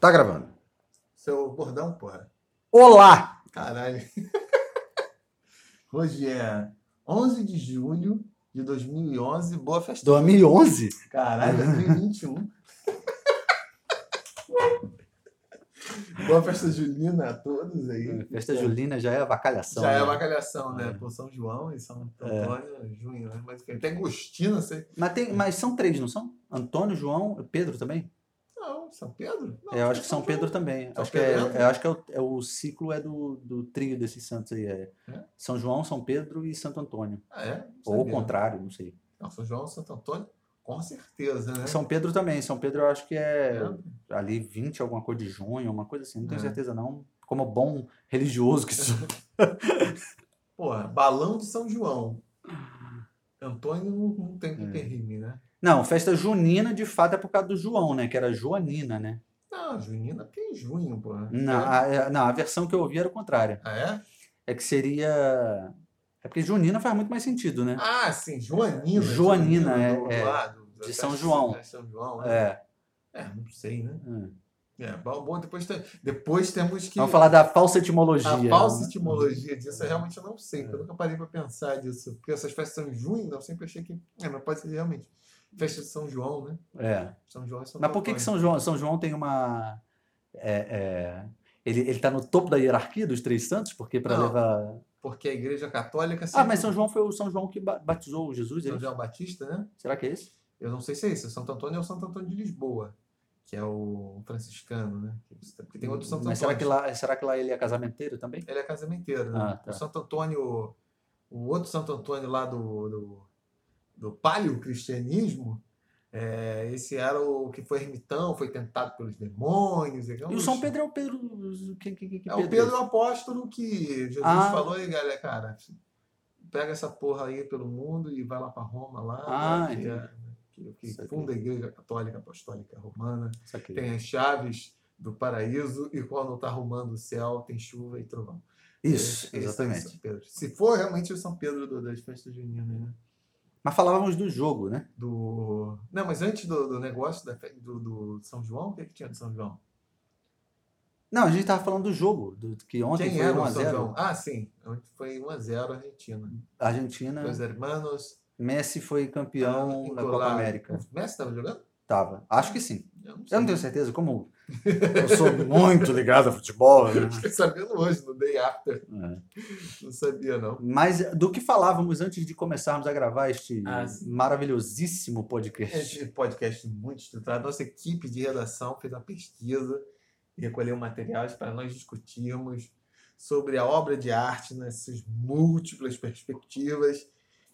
Tá gravando. Seu bordão, porra. Olá! Caralho. Hoje é 11 de julho de 2011. Boa festa. 2011? Caralho, 2021. Boa festa julina a todos aí. Festa julina já é avacalhação. Já é né? avacalhação, né? É. Por São João e São Antônio, junho, né? Mas tem Agostina, sei. Mas, tem, mas são três, não são? Antônio, João, Pedro também? Não, São Pedro? Não, É, eu acho que São Pedro também. Acho que, é, Pedro entra? eu acho que é o, é o ciclo é do, do trio desses santos aí. É. É? São João, São Pedro e Santo Antônio. Ah, é? Ou o contrário, não sei. Não, São João Santo Antônio, com certeza, né? São Pedro também. São Pedro eu acho que é É. ali 20, alguma coisa de junho, uma coisa assim. Não tenho É. certeza não. Como bom religioso que sou. Porra, balão de São João. Antônio não, tem É. que rime, né? Não, festa junina de fato é por causa do João, né? Que era Joanina, né? Não, junina porque é junho, porra. Não, É. a, é- não, a versão que eu ouvi era o contrário. Ah, é? É que seria. É porque Junina faz muito mais sentido, né? Ah, sim, Joanina. Joanina, é- do, é, do lado, de São João. da São João, né? É. É, não sei, né? Hum. É, bom, bom, depois, tem- depois temos que. Vamos falar da falsa etimologia. A falsa né? etimologia disso eu realmente não sei, É. eu nunca parei para pensar disso. Porque essas festas são em junho, eu sempre achei que. É, mas pode ser realmente. Festa de São João, né? É. São João e São Mas por que, que São João, São João tem uma. é, é, ele, ele tá no topo da hierarquia dos três santos? Porque para levar. Porque a Igreja Católica. Ah, sempre- mas São João foi o São João que ba- batizou Jesus, é São isso? João Batista, né? Será que é esse? Eu não sei se é esse. O Santo Antônio é o Santo Antônio de Lisboa, que é o franciscano, né? Porque tem outro Santo Mas Antônio. será que, lá, será que lá ele é casamenteiro também? Ele é casamenteiro, né? Ah, tá. O Santo Antônio, o outro Santo Antônio lá do, do, do paleocristianismo, é, esse era o que foi ermitão, foi tentado pelos demônios. E o São Pedro é o Pedro. Que, que, que, que É o Pedro apóstolo que Jesus Ah. falou aí, galera, cara, pega essa porra aí pelo mundo e vai lá para Roma lá, Ah, que, entendi. é, que, que funda a Igreja Católica Apostólica Romana, tem as chaves do paraíso e quando está arrumando o céu tem chuva e trovão. Isso, Esse- esse é exatamente. Pedro. Se for realmente o São Pedro das festas juninas, né? Mas falávamos do jogo, né? Do... Não, mas antes do, do negócio da do, do São João, o que, que tinha de São João? Não, a gente tava falando do jogo, do, que ontem Quem foi era o São 1x0. João? Ah, sim. Ontem foi 1x0 Argentina. Argentina, Os hermanos. Messi foi campeão da Copa América. O Messi estava jogando? Tava. Acho que sim. Eu não, Eu não tenho certeza, como eu sou muito ligado a futebol, né? Fiquei sabendo hoje, no Day After. É. Não sabia, não. Mas do que falávamos antes de começarmos a gravar este Ah, sim. maravilhosíssimo podcast. Esse podcast muito estruturado. Nossa equipe de redação fez uma pesquisa e recolheu materiais para nós discutirmos sobre a obra de arte nessas múltiplas perspectivas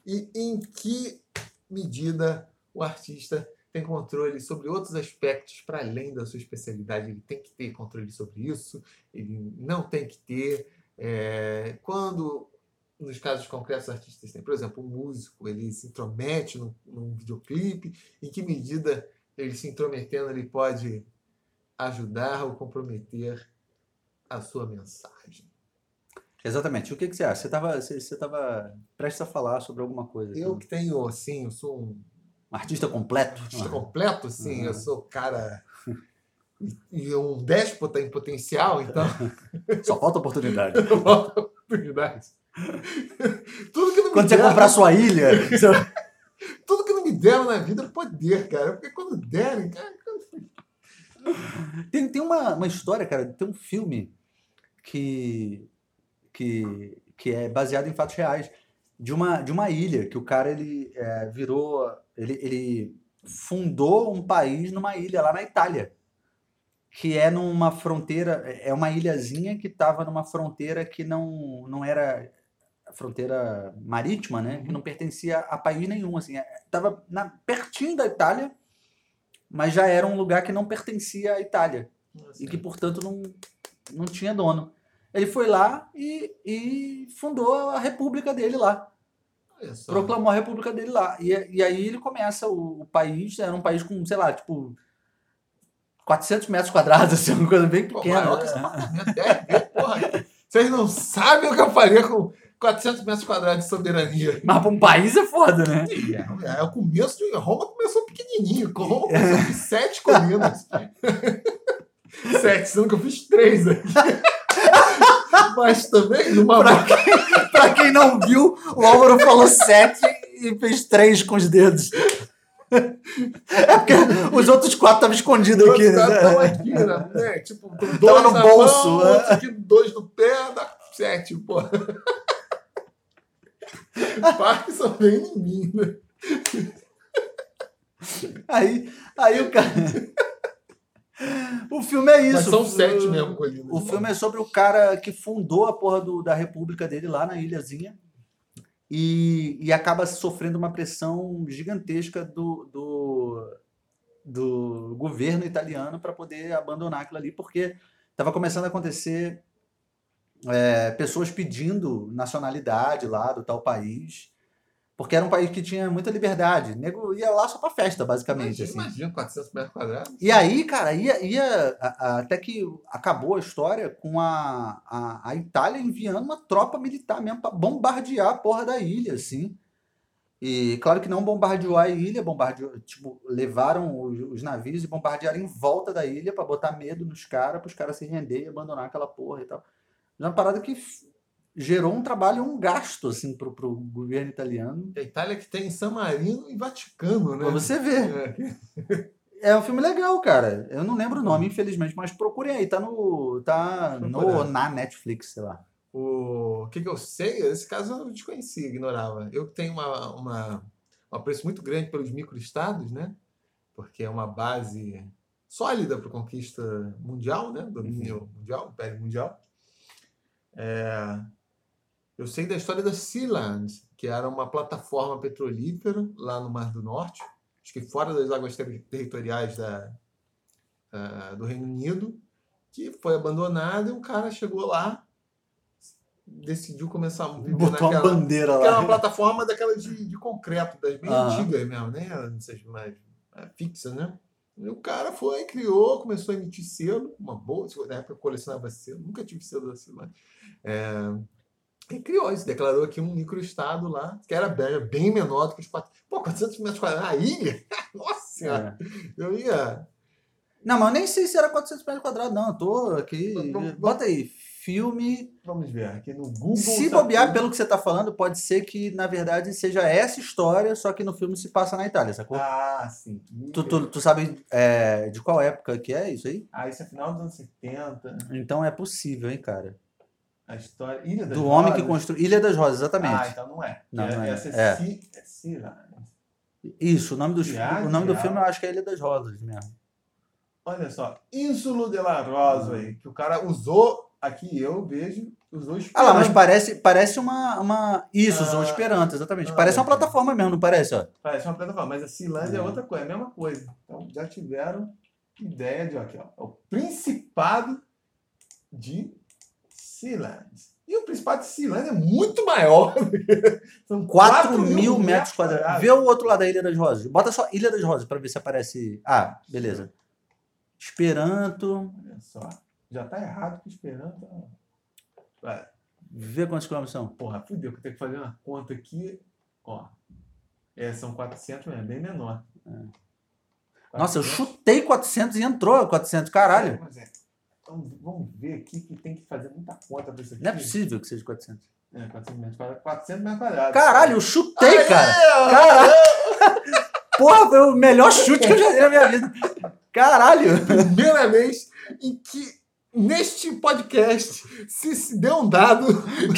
e em que medida o artista tem controle sobre outros aspectos para além da sua especialidade. Ele tem que ter controle sobre isso, ele não tem que ter. É, quando, nos casos concretos, os artistas têm, por exemplo, um músico, ele se intromete num, num videoclipe, em que medida ele se intrometendo ele pode ajudar ou comprometer a sua mensagem. Exatamente. O que, que você acha? Você estava você, você tava prestes a falar sobre alguma coisa. Eu que tenho, assim, eu sou Um artista completo. artista completo, sim, Uhum. eu sou cara e um déspota em potencial, então Só falta oportunidade. eu volto oportunidade. Tudo que não me Quando você deram, comprar sua ilha, você- tudo que não me deram na vida é poder, cara. Porque quando derem, cara, Tem, tem uma, uma história, cara, tem um filme que, que, que é baseado em fatos reais de uma, de uma ilha que o cara ele é, virou ele, ele fundou um país numa ilha lá na Itália que é numa fronteira é uma ilhazinha que estava numa fronteira que não, não era fronteira marítima né? Que não pertencia a país nenhum assim. Estava na pertinho da Itália mas já era um lugar que não pertencia à Itália. E que, portanto, não, não tinha dono. Ele foi lá e, e fundou a república dele lá. só. Proclamou a república dele lá. E, e aí ele começa o, o país, era um país com, sei lá, tipo, 400 metros quadrados, assim, uma coisa bem Pô, pequena. maior que esse apartamento, vezes, porra. Vocês não sabem o que eu faria com 400 metros quadrados de soberania. Mas para um país é foda, né? É, é o começo de Roma começou pequenininho. Roma começou com sete colinas. sete, sendo que eu fiz três aqui. Mas também numa Pra quem, pra quem não viu, o Álvaro falou sete e fez três com os dedos. É porque os outros quatro estavam escondidos aqui. Né? aqui, né? né? Tipo, dois no bolso, mão, né? outros aqui, dois no pé, dá sete, pô. Parkinson vem em mim, né? Aí, aí o cara. O filme é isso. Mas são O- sete mesmo, Colina. O filme é sobre o cara que fundou a porra do- da república dele lá na ilhazinha e, e acaba sofrendo uma pressão gigantesca do, do, do governo italiano para poder abandonar aquilo ali, porque estava começando a acontecer é, pessoas pedindo nacionalidade lá do tal país, porque era um país que tinha muita liberdade. O nego ia lá só para festa, basicamente. Imagina, assim. imagina 400 metros quadrados. E aí, cara, ia, ia a- a- até que acabou a história com a, a, a Itália enviando uma tropa militar mesmo para bombardear a porra da ilha, assim. E claro que não bombardeou a ilha, bombardeou, tipo, levaram os, os navios e bombardearam em volta da ilha para botar medo nos caras, para os caras se render e abandonar aquela porra e tal. Mas é uma parada que gerou um trabalho, um gasto, assim, pro, pro governo italiano. A Itália que tem San Marino e Vaticano, né? Pra você ver. É. É um filme legal, cara. Eu não lembro o nome, infelizmente, mas procurem aí. Tá no. Tá no, na Netflix, sei lá. O que, que eu sei, esse caso eu desconhecia, ignorava. Eu tenho uma, uma, um apreço muito grande pelos microestados, né? Porque é uma base sólida para a conquista mundial, né? Domínio mundial, império mundial. É, eu sei da história da Sealand, que era uma plataforma petrolífera lá no Mar do Norte, acho que fora das águas ter- territoriais da, ah, do Reino Unido, que foi abandonada e um cara chegou lá, decidiu começar a viver Botou uma naquela, bandeira que era uma lá. plataforma daquela de, de concreto, das bem Aham. antigas mesmo, né? Essas mais é, fixas, né? E o cara foi, criou, começou a emitir selo, uma boa, na época eu colecionava selo, nunca tive selo da Silane. É, e criou isso, declarou aqui um microestado lá, que era bem, bem menor do que os 400. Pô, 400 metros quadrados, a ilha? Nossa senhora, É. eu ia. Não, mas eu nem sei se era 400 metros quadrados, não. Eu tô aqui. Vamos- vamos- Bota aí. Filme. Vamos ver, aqui no Google. Se tá bobear tudo. pelo que você tá falando, pode ser que, na verdade, seja essa história, só que no filme se passa na Itália, sacou? Ah, sim. Tu, tu, tu sabe é, de qual época que é isso aí? Ah, isso é final dos anos 70. Então é possível, hein, cara. A história. Ilha das Do homem que Rosas. construiu. Ilha das Rosas, exatamente. Ah, então não é. Não, é, não é. Essa É. é, Ci- é Cira. Isso, o nome, do, Viagem o nome do filme eu acho que é Ilha das Rosas mesmo. Olha só, Insulo de la Rosa aí, que o cara usou, aqui eu vejo, usou Ah lá, mas Esperanto. parece, parece uma, uma. Isso, Ah, usou Esperanto, exatamente. ah, parece uma é. plataforma mesmo, não parece, ó. Parece uma plataforma, mas a Cilândia é Uhum. outra coisa, é a mesma coisa. Então já tiveram ideia de, ó, aqui, ó, é o Principado de Cilândia. E o Principado de Cilândia é muito maior. São 4 mil metros quadrados. Vê o outro lado da Ilha das Rosas. Bota só Ilha das Rosas pra ver se aparece. Ah, beleza. Esperanto. Olha só, já tá errado com Esperanto. Vai. Vê quantos quilômetros são. Porra, fudeu, que eu tenho que fazer uma conta aqui. Ó. É, são 400, mas é bem menor. Nossa, eu 400. chutei 400 e entrou 400. Caralho. Mas é. Então, vamos ver aqui que tem que fazer muita conta pra isso aqui. Não é possível que seja 400. É, 400 metros quadrados. 400 metros quadrados. Caralho, eu chutei, Aê, cara. Caralho. Porra, foi o melhor chute que eu já dei na minha vida. Caralho. Primeira vez em que neste podcast se, se deu um dado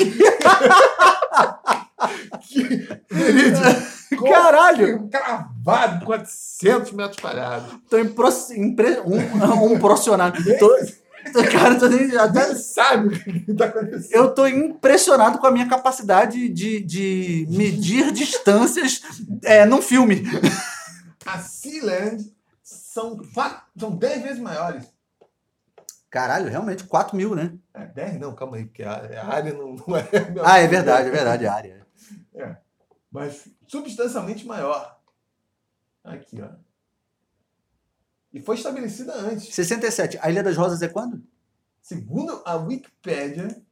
que, verídico, Caralho. cravado 400 metros quadrados. Tô impro... impre... um, um impressionado. Tô... Cara, tô nem... até... Nem sabe o que está acontecendo. Eu tô impressionado com a minha capacidade de, de medir distâncias é, num filme. A Sealand são, quatro- são 10 vezes maiores. Caralho, realmente, 4 mil, né? É, 10 não, calma aí, porque a, a área não, não é. Ah, é verdade, é verdade, a área. Mas substancialmente maior. Aqui, ó. E foi estabelecida antes. 67. A Ilha das Rosas é quando? Segundo a Wikipédia,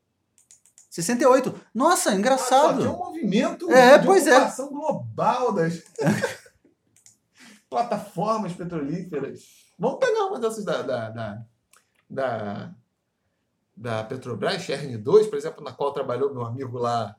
68. Nossa, só que é um engraçado. movimento É, de pois é. ocupação global das plataformas petrolíferas. Vamos pegar uma dessas da, da, da, da, da Petrobras, Cherne 2, por exemplo, na qual trabalhou meu amigo lá,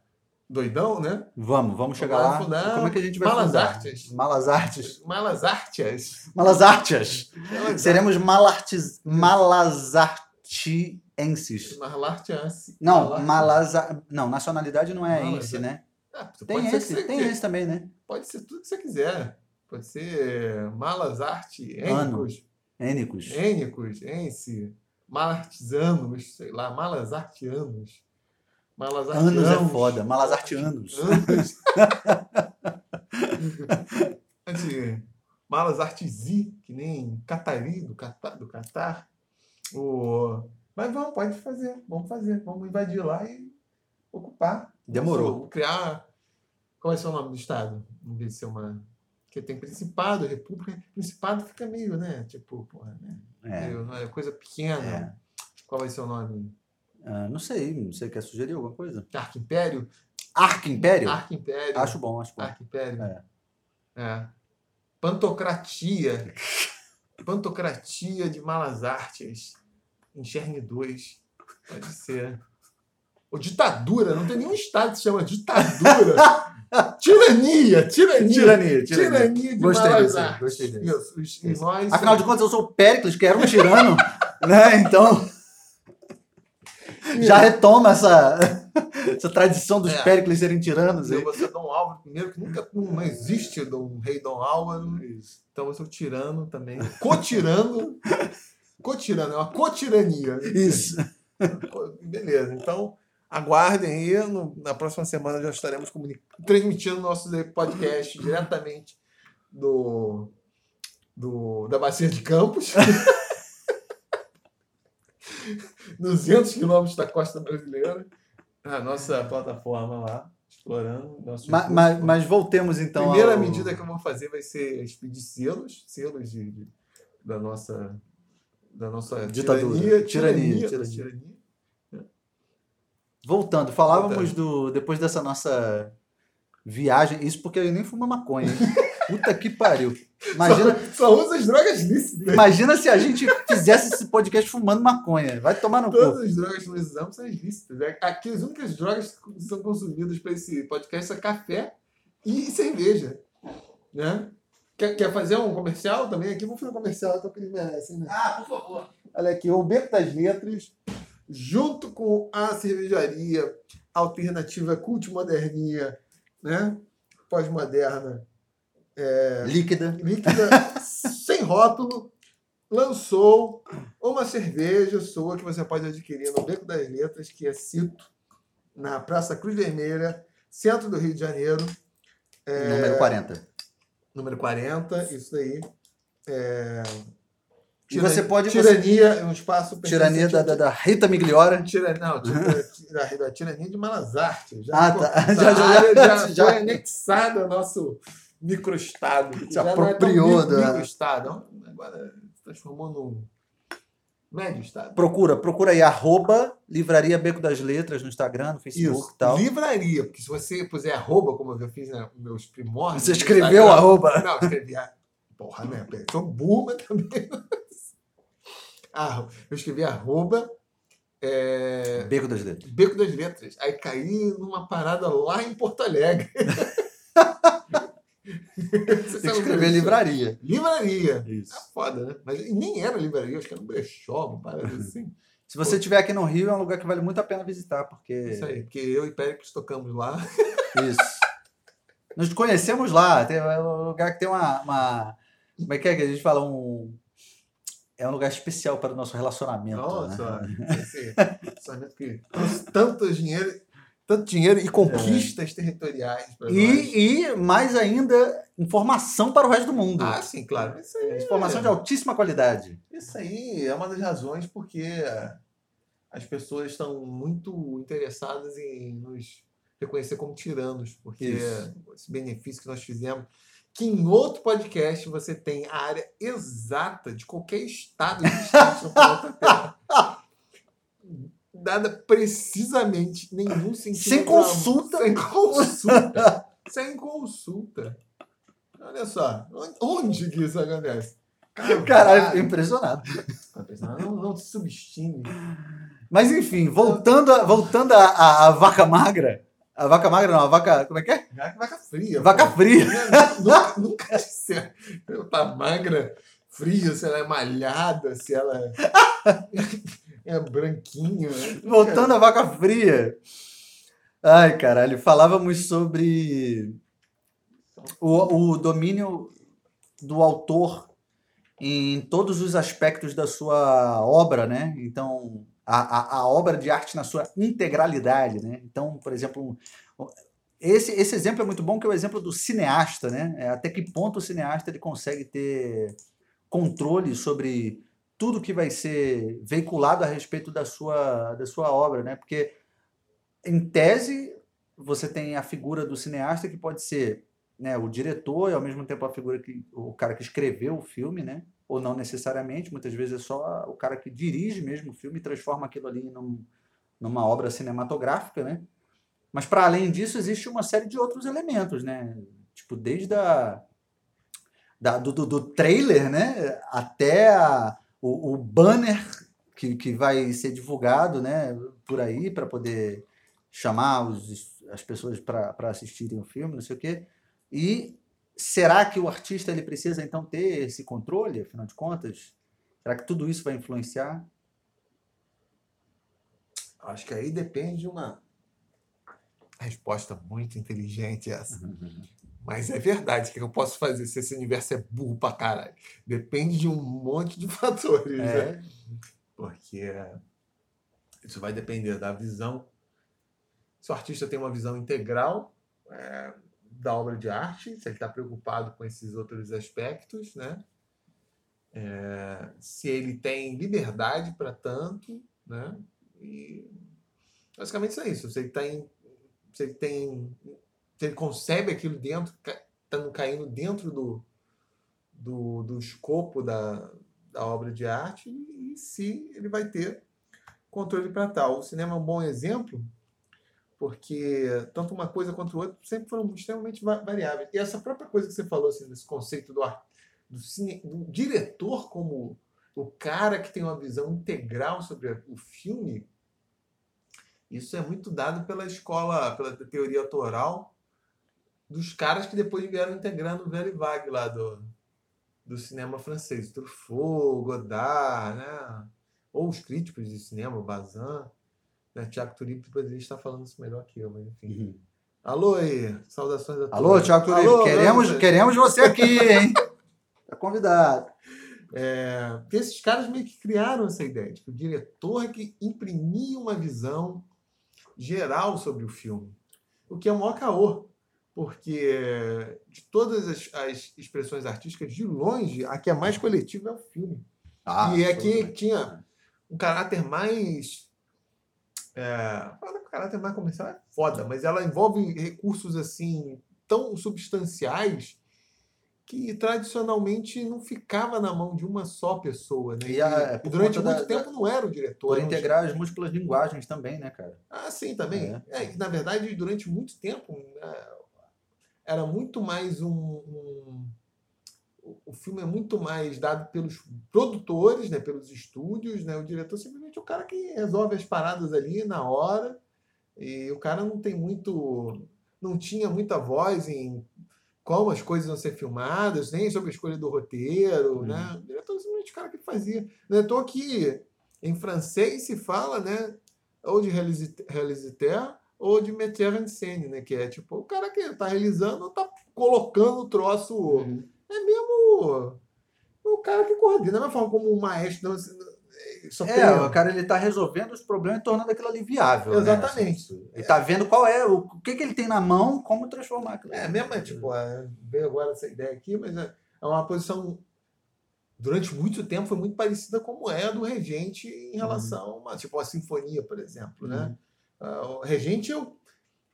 doidão, né? Vamos, vamos chegar lá. fundar Como é que a gente vai Malas fundar? Artes. Malas Artes. Malas Artias. Malas Artes. Malas Seremos malartes, malazartienses. Malartias. Não, malaza... Não, nacionalidade não é Malas- esse, né? Ah, Tem esse, tem esse também, né? Pode ser tudo que você quiser. Pode ser malas arte, ênicos, Ênicos. ênicos, ence, malartizanos, sei lá, malas artianos. Malas Anos é foda, malas artianos. Anos. Antes, malas artizi, que nem Catari, do Catar. Do Catar. O... Mas vamos, pode fazer, vamos fazer. Vamos invadir lá e ocupar. Demorou. Vamos criar. Qual vai ser o nome do estado? Vamos ver se é uma. Porque tem Principado, República. Principado fica meio, né? Tipo, porra, né? É. Meio, é coisa pequena. É. Qual vai ser o nome? Ah, não sei, você quer sugerir alguma coisa? Arco Império? Arco Império? Arco Império. Acho bom, acho bom. Arco Império. É. É. Pantocratia. Pantocratia de Malas Artes. Enxergue 2. Pode ser. Ou ditadura. Não tem nenhum estado que se chama ditadura. tirania. Tirania. Tirania, tirania. Tirania de Gostei Malas desse, Artes. gostei desse. Isso. os- nós Afinal de contas, eu sou o Péricles, que era um tirano, né? Então. Já retoma essa, essa tradição dos É. Péricles serem tiranos. Eu aí. vou ser Dom Álvaro primeiro, que nunca não existe um rei Dom Álvaro. Então eu sou tirano também. Co-tirano. Co-tirano, é uma co-tirania. Isso. Beleza, então aguardem aí. no- na próxima semana já estaremos transmitindo nosso podcast diretamente do, do, da Bacia de Campos. 200 quilômetros da costa brasileira. A nossa plataforma lá, explorando. Nossos Ma- recursos. Mas, mas voltemos então. A primeira ao- medida que eu vou fazer vai ser expedir selos, selos de, de- da nossa da nossa Ditadura. tirania, Tirania, tirania, tirania. tirania. Voltando, falávamos Voltando. do. Depois dessa nossa viagem. Isso porque eu nem fumo maconha, hein? Puta que pariu. Imagina, Só, só usa as drogas lícitas. imagina se a gente fizesse esse podcast fumando maconha. Vai tomar no cu. Todas as drogas que nós usamos são as lícitas. É- Aqui as únicas drogas que são consumidas para esse podcast são café e cerveja. Né? Quer, quer fazer um comercial também? Aqui vamos fazer um comercial, então que eles merecem, né? Ah, por favor. Olha aqui, o Beco das Letras, junto com a cervejaria alternativa cultimodernia, né? Pós-moderna, Líquida. líquida, sem rótulo, lançou uma cerveja sua que você pode adquirir no Beco das Letras, que é Cito, na Praça Cruz Vermelha, centro do Rio de Janeiro, Número 40. número 40, isso aí. É... E você pode- Tirania é um espaço Tirania da, da, da Rita Migliora. Tira, não, da tirania de Malazarte. Já, Ah, tá. Já- já- já, já- foi anexada ao nosso microestado. Se Já é apropriou micro- da- microestado. Agora se transformou num médio estado. Procura, procura aí, arroba Livraria Beco das Letras no Instagram, no Facebook e tal. livraria, porque se você puser arroba, como eu fiz nos meus primórdios. Você escreveu arroba. Não, escrevi. a- Porra, né? Sou burro, mas também. Ah, eu escrevi arroba. É... Beco das Letras. Beco das Letras. Aí caí numa parada lá em Porto Alegre. Você Tem que escrever livraria. Livraria. Isso. É foda, né? Mas nem era livraria, acho que era um brechó, uma parada assim. Se você estiver aqui no Rio, é um lugar que vale muito a pena visitar, porque. Isso aí, porque eu e Péricles tocamos lá. Isso. Nos conhecemos lá. Tem é um lugar que tem uma, uma- Como é que é que a gente fala? Um. É um lugar especial para o nosso relacionamento. Nossa, né? esse relacionamento que trouxe tanto dinheiro, tanto dinheiro e conquistas territoriais para nós. E, e, mais ainda, informação para o resto do mundo. Ah, sim, claro. Isso aí, Informação de altíssima qualidade. isso aí é uma das razões porque as pessoas estão muito interessadas em nos reconhecer como tiranos, porque Isso. esse benefício que nós fizemos, que em outro podcast você tem a área exata de qualquer estado existente no planeta Terra. Dada precisamente nenhum sentido. Sem consulta. Sem consulta. sem consulta. Olha só, onde que isso acontece? Caralho, fiquei impressionado. Não, não se subestime. Mas enfim, voltando, a, voltando a, a, a vaca magra. A vaca magra não, a vaca. Como é que é? Vaca fria. Vaca pô. fria. nunca, nunca se ela tá magra, fria, se ela é malhada, se ela é branquinha. né? Voltando à vaca fria. Ai, caralho, falávamos sobre o, o domínio do autor em todos os aspectos da sua obra, né? Então, a, a, a obra de arte na sua integralidade, né? Então, por exemplo, esse, esse exemplo é muito bom, que é o exemplo do cineasta, né? É, até que ponto o cineasta ele consegue ter controle sobre tudo que vai ser veiculado a respeito da sua, da sua obra, né? Porque, em tese, você tem a figura do cineasta que pode ser né, o diretor e ao mesmo tempo a figura que o cara que escreveu o filme, né? Ou não necessariamente, muitas vezes é só o cara que dirige mesmo o filme e transforma aquilo ali num- numa obra cinematográfica, né? Mas para além disso existe uma série de outros elementos, né? Tipo desde a da- do, do, trailer, né? Até a- o, o banner que, que vai ser divulgado, né? Por aí para poder chamar os, as pessoas para assistirem o filme, não sei o quê. E será que o artista ele precisa então ter esse controle, afinal de contas? Será que tudo isso vai influenciar? Acho que aí depende de uma resposta muito inteligente essa. Mas é verdade, o que eu posso fazer se esse universo é burro pra caralho? Depende de um monte de fatores, né? É, Porque isso vai depender da visão. Se o artista tem uma visão integral é, da obra de arte, se ele está preocupado com esses outros aspectos, né? É, se ele tem liberdade para tanto, né? E basicamente isso é isso. Se ele tem, se ele tem, ele concebe aquilo dentro, estando caindo dentro do, do, do escopo da, da obra de arte e se ele vai ter controle para tal. O cinema é um bom exemplo porque tanto uma coisa quanto outra sempre foram extremamente va- variáveis. E essa própria coisa que você falou, assim, desse conceito do, do, cine, do diretor como o cara que tem uma visão integral sobre o filme, isso é muito dado pela escola, pela teoria autoral dos caras que depois vieram integrando o velho vague lá do, do cinema francês. Truffaut, Godard, né? ou os críticos de cinema, Bazin. Né? Tiago Turip poderia estar falando isso melhor que eu, mas enfim. Alô aí, saudações a todos. Alô, Tiago Turino, Alô, queremos, Alô, queremos você aqui, hein? Tá convidado. É, porque esses caras meio que criaram essa ideia de que o diretor é que imprimia uma visão geral sobre o filme. O que é um maior caô, porque de todas as, as expressões artísticas, de longe, a que é mais coletiva é o filme. Ah, e é que tinha um caráter mais. É, que o caráter mais comercial é foda, mas ela envolve recursos assim tão substanciais que tradicionalmente não ficava na mão de uma só pessoa. Né? E a- E por durante muito da- tempo não era o diretor. Por um- integrar as múltiplas linguagens também, né, cara? Ah, sim, também. É. É, na verdade, durante muito tempo, né, era muito mais um, um- o- filme é muito mais dado pelos produtores, né, pelos estúdios, né? O diretor simplesmente é o cara que resolve as paradas ali na hora. E o cara não tem muito. não tinha muita voz em como as coisas iam ser filmadas, nem sobre a escolha do roteiro, Uhum. né? O diretor é simplesmente o cara que fazia. Não é à toa que em francês se fala, né? Ou de réalisateur ou de metteur en scène, né? Que é tipo o cara que tá realizando tá colocando o troço. Uhum. É mesmo o cara que coordena. Da mesma forma como o maestro. Não, só É, o cara ele tá resolvendo os problemas e tornando aquilo ali viável. né? Exatamente. Assim, Ele tá vendo qual é, o, o que, que ele tem na mão, como transformar aquilo. É, mesmo, é, tipo, é, veio agora essa ideia aqui, mas é, é uma posição, durante muito tempo, foi muito parecida como é a do regente em relação a, uma, tipo, a sinfonia, por exemplo, né? Ah, o regente é o,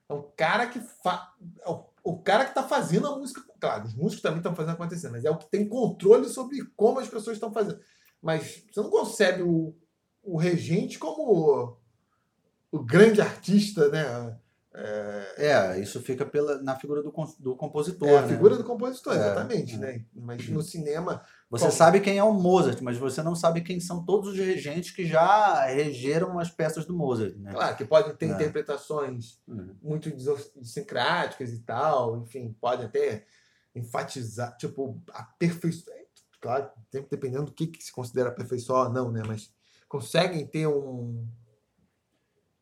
é o cara que fa, é o, o cara que está fazendo a música. Claro, os músicos também estão fazendo acontecer, mas é o que tem controle sobre como as pessoas estão fazendo. Mas você não concebe o, o regente como o, o grande artista, né? É, isso fica pela, na figura do, do compositor. É a né? figura do compositor, É, exatamente, é. né? Mas no cinema, Você Bom. sabe quem é o Mozart, mas você não sabe quem são todos os regentes que já regeram as peças do Mozart. Né? claro, que podem ter É. interpretações Uhum. muito idiosincráticas e tal, enfim, pode até enfatizar, tipo, a perfeição. Claro, sempre dependendo do que, que se considera perfeição ou não, né? Mas conseguem ter um.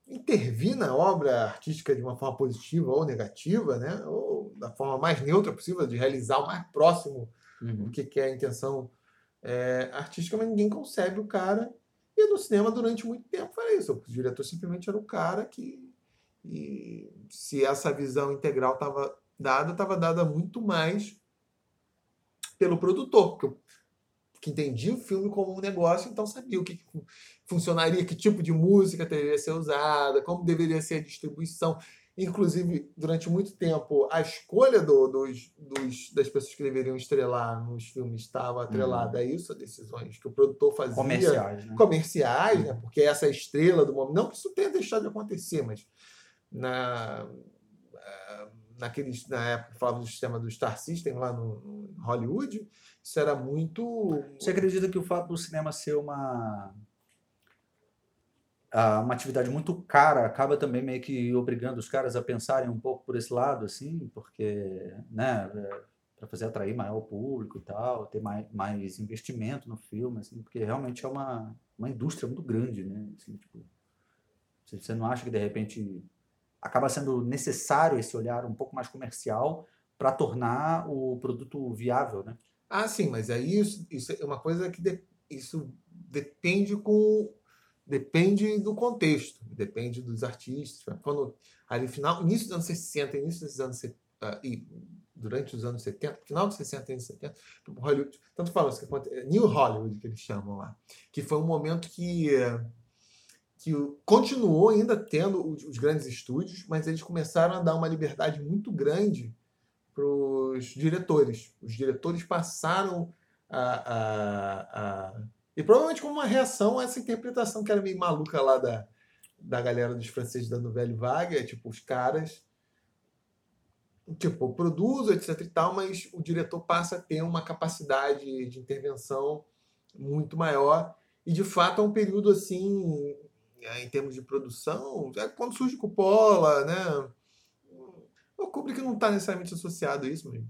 intervir na obra artística de uma forma positiva ou negativa, né? Ou da forma mais neutra possível, de realizar o mais próximo Uhum. o que, que é a intenção é, artística, mas ninguém concebe o cara. E no cinema, durante muito tempo, foi isso. O diretor simplesmente era o cara que. E se essa visão integral estava dada, estava dada muito mais pelo produtor, porque, que entendia o filme como um negócio, então sabia o que, que fun- funcionaria, que tipo de música deveria ser usada, como deveria ser a distribuição. Inclusive, durante muito tempo, a escolha do- dos, dos- das pessoas que deveriam estrelar nos filmes estava atrelada a isso, a decisões que o produtor fazia Comerciais, né? comerciais, né? porque essa estrela do momento. Não que isso tenha deixado de acontecer, mas na, ah, naqueles, na época que falava do sistema do Star System lá no, no Hollywood, isso era muito. Você acredita que o fato do cinema ser uma uma atividade muito cara acaba também meio que obrigando os caras a pensarem um pouco por esse lado, assim, porque, né, para fazer atrair maior público e tal, ter mais, mais investimento no filme, assim, porque realmente é uma, uma indústria muito grande, né? Assim, tipo, você não acha que de repente acaba sendo necessário esse olhar um pouco mais comercial para tornar o produto viável, né? Ah, sim, mas aí isso, isso é uma coisa que de- isso depende com depende do contexto, depende dos artistas. Quando ali final, início dos anos 60, início dos anos 70, ah, e durante os anos 70, final dos 60 e anos 70, Hollywood, tanto fala isso que é New Hollywood que eles chamam lá, que foi um momento que que continuou ainda tendo os grandes estúdios, mas eles começaram a dar uma liberdade muito grande para os diretores. Os diretores passaram a, a, a- E provavelmente como uma reação a essa interpretação que era meio maluca lá da, da galera dos franceses da Vague, é tipo, os caras tipo, produzem, etc e tal, mas o diretor passa a ter uma capacidade de intervenção muito maior e de fato é um período assim eh, em termos de produção, é quando surge Coppola, né? O Kubrick não está necessariamente associado a isso, mas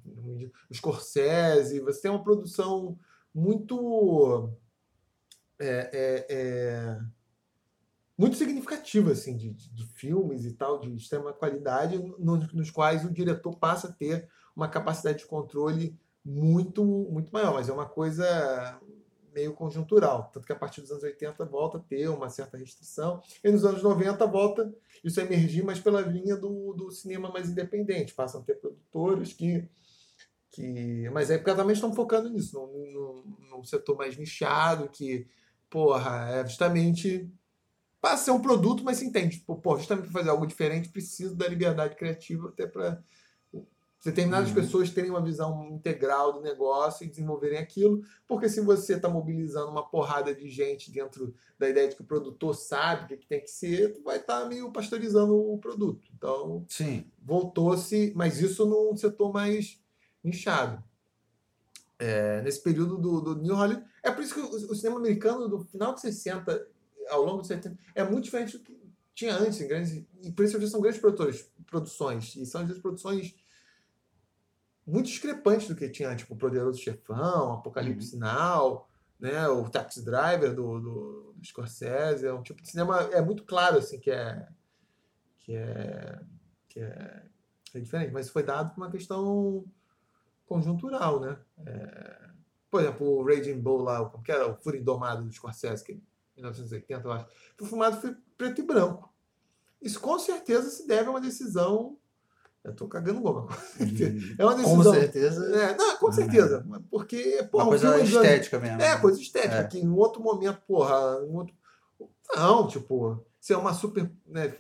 o Scorsese, você tem uma produção muito é, é, é, muito significativa assim de, de- filmes e tal de extrema qualidade no- nos quais o diretor passa a ter uma capacidade de controle muito muito maior. Mas é uma coisa meio conjuntural. Tanto que a partir dos anos 80 volta a ter uma certa restrição. E nos anos 90 volta isso a emergir mas pela linha do, do cinema mais independente. Passam a ter produtores que que mas aí porque também estão focando nisso num, num, num setor mais nichado que porra é justamente passa a ser um produto, mas se entende. Tipo, pô, justamente para fazer algo diferente, preciso da liberdade criativa até para determinadas Uhum. pessoas terem uma visão integral do negócio e desenvolverem aquilo, porque se você está mobilizando uma porrada de gente dentro da ideia de que o produtor sabe o que, que tem que ser, tu vai estar meio pastorizando o produto. Então, voltou-se, mas isso num setor mais nichado. É, nesse período do, do New Hollywood. É por isso que o, o cinema americano do final de 60 ao longo dos 70 é muito diferente do que tinha antes, em grandes, e por isso são grandes produtores, produções, e são às vezes produções muito discrepantes do que tinha, tipo Poderoso Chefão, Apocalipse Now, né, o Taxi Driver do, do, do Scorsese, é um tipo de cinema é muito claro assim que é que é que é, é diferente, mas foi dado por uma questão conjuntural, né? É, por exemplo, o Raging Bull lá, como que era o Fúria Indomado do Scorsese, que é 1980, eu acho, foi filmado foi preto e branco. Isso com certeza se deve a uma decisão. Eu tô cagando goma. É uma Com decisão. certeza. É, não, com certeza. Porque, porra, Uma um coisa dos anos- estética mesmo. é, né? coisa estética, É. que em outro momento, porra, em outro... Não, tipo, se é uma super. Né,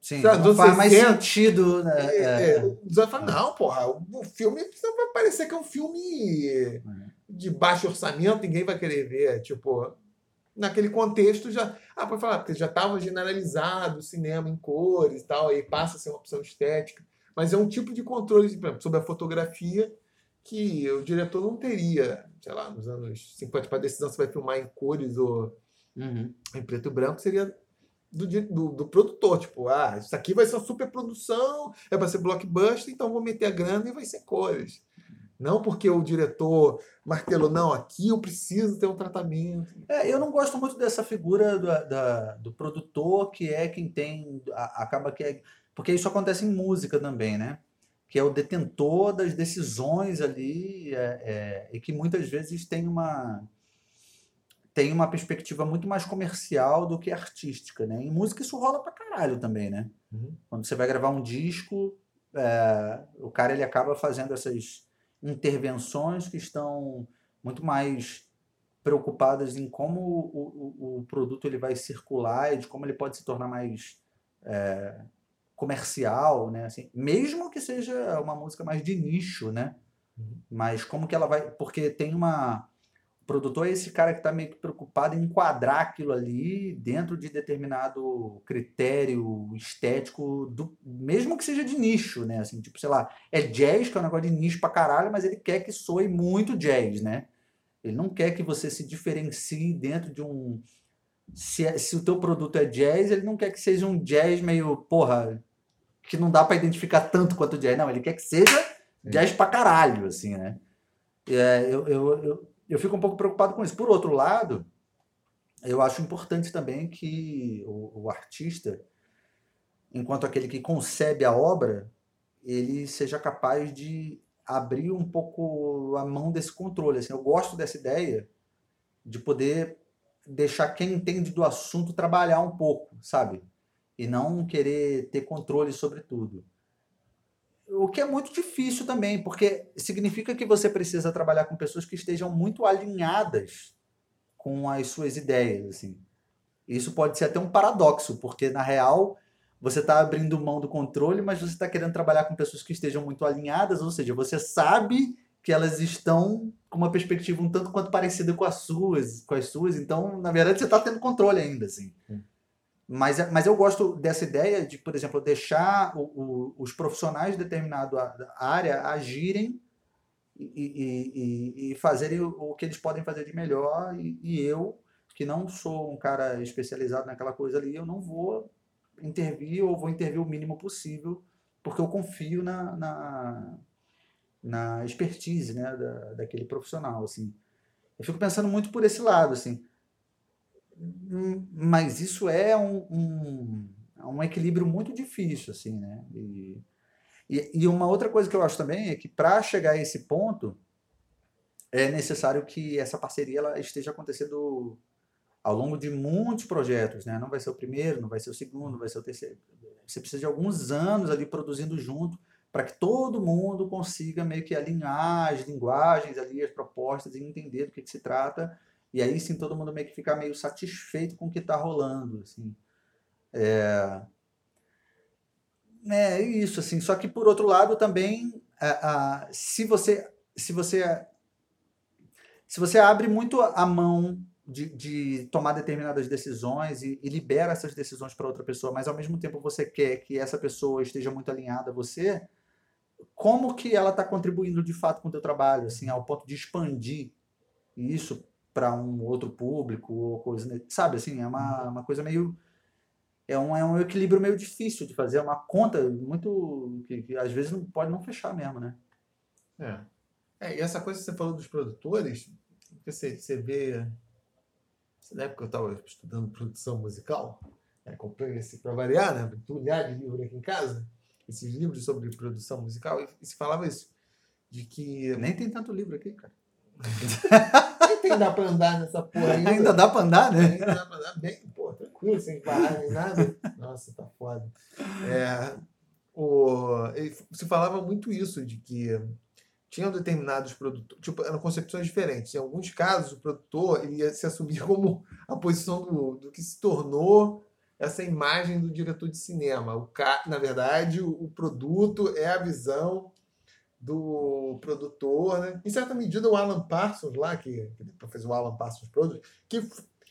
Sim, Sabe, não faz mais 60, sentido. Né? é, É, é, os falar, não, porra, o filme não vai parecer que é um filme de baixo orçamento, ninguém vai querer ver. Tipo, naquele contexto já. Ah, pode falar, porque já estava generalizado o cinema em cores e tal, aí passa a ser uma opção estética. Mas é um tipo de controle exemplo, sobre a fotografia que o diretor não teria, sei lá, nos anos 50, para a decisão se vai filmar em cores ou Uhum. em preto e branco, seria do, do, do produtor. Tipo, ah, isso aqui vai ser uma super produção, é para ser blockbuster, então vou meter a grana e vai ser cores. Não porque o diretor martelou, não, aqui eu preciso ter um tratamento. É, eu não gosto muito dessa figura do, da- do produtor que é quem tem. a- acaba que é. Porque isso acontece em música também, né? Que é o detentor das decisões ali é, é, e que muitas vezes tem uma. Tem uma perspectiva muito mais comercial do que artística, né? Em música isso rola pra caralho também, né? Uhum. Quando você vai gravar um disco, é, o cara ele acaba fazendo essas intervenções que estão muito mais preocupadas em como o, o, o produto ele vai circular e de como ele pode se tornar mais é, comercial, né? Assim, mesmo que seja uma música mais de nicho, né? Uhum. Mas como que ela vai... Porque tem uma... Produtor é esse cara que está meio que preocupado em enquadrar aquilo ali dentro de determinado critério estético, do, mesmo que seja de nicho, né? Assim, tipo, sei lá, é jazz, que é um negócio de nicho pra caralho, mas ele quer que soe muito jazz, né? Ele não quer que você se diferencie dentro de um. Se, é- se o teu produto é jazz, ele não quer que seja um jazz meio, porra, que não dá pra identificar tanto quanto jazz. Não, ele quer que seja jazz pra caralho, assim, né? É, eu, eu, eu, eu fico um pouco preocupado com isso. Por outro lado, eu acho importante também que o, o artista, enquanto aquele que concebe a obra, ele seja capaz de abrir um pouco a mão desse controle. Assim, eu gosto dessa ideia de poder deixar quem entende do assunto trabalhar um pouco, sabe? E não querer ter controle sobre tudo. O que é muito difícil também, porque significa que você precisa trabalhar com pessoas que estejam muito alinhadas com as suas ideias, assim. Isso pode ser até um paradoxo, porque na real você está abrindo mão do controle, mas você está querendo trabalhar com pessoas que estejam muito alinhadas, ou seja, você sabe que elas estão com uma perspectiva um tanto quanto parecida com as suas, com as suas, então, na verdade, você está tendo controle ainda, assim. Hum. Mas, mas eu gosto dessa ideia de, por exemplo, deixar o- o- os profissionais de determinada área agirem e, e, e, fazerem o, o que eles podem fazer de melhor, e, e eu, que não sou um cara especializado naquela coisa ali, eu não vou intervir ou vou intervir o mínimo possível, porque eu confio na, na, na expertise né, da, daquele profissional. Assim. Eu fico pensando muito por esse lado. Assim. Mas isso é um, um, um equilíbrio muito difícil. Assim, né? e, e, e uma outra coisa que eu acho também é que para chegar a esse ponto, é necessário que essa parceria ela esteja acontecendo ao longo de muitos projetos, né? Não vai ser o primeiro, não vai ser o segundo, não vai ser o terceiro. Você precisa de alguns anos ali produzindo junto para que todo mundo consiga meio que alinhar as linguagens ali, as propostas e entender do que, que se trata. E aí sim todo mundo meio que ficar meio satisfeito com o que está rolando, assim. É... é isso, assim. Só que por outro lado também, a, a, se você se você se você abre muito a mão de, de tomar determinadas decisões e, e libera essas decisões para outra pessoa, mas ao mesmo tempo você quer que essa pessoa esteja muito alinhada a você, como que ela está contribuindo de fato com o teu trabalho, assim, ao ponto de expandir isso para um outro público ou coisa, sabe, assim, é uma, uma coisa meio é um, é um equilíbrio meio difícil de fazer, é uma conta muito que, que às vezes não pode não fechar mesmo, né? É. é. E essa coisa que você falou dos produtores, que você, você vê. Na época eu estava estudando produção musical, né, comprei esse para variar, né? Tulhar de livro aqui em casa, esses livros sobre produção musical, e, e se falava isso, de que. Nem tem tanto livro aqui, cara. Tem dá para andar nessa porra ainda. Ainda dá para andar, né? Ainda dá para andar bem, pô, tranquilo, sem parar nem nada. Nossa, tá foda. É, o, se falava muito isso, de que tinham determinados produtores, tipo, eram concepções diferentes. Em alguns casos, o produtor ele ia se assumir como a posição do, do que se tornou essa imagem do diretor de cinema. O. Na verdade, o, o produto é a visão do produtor, né? Em certa medida, o Alan Parsons lá, que, que depois o Alan Parsons Product, que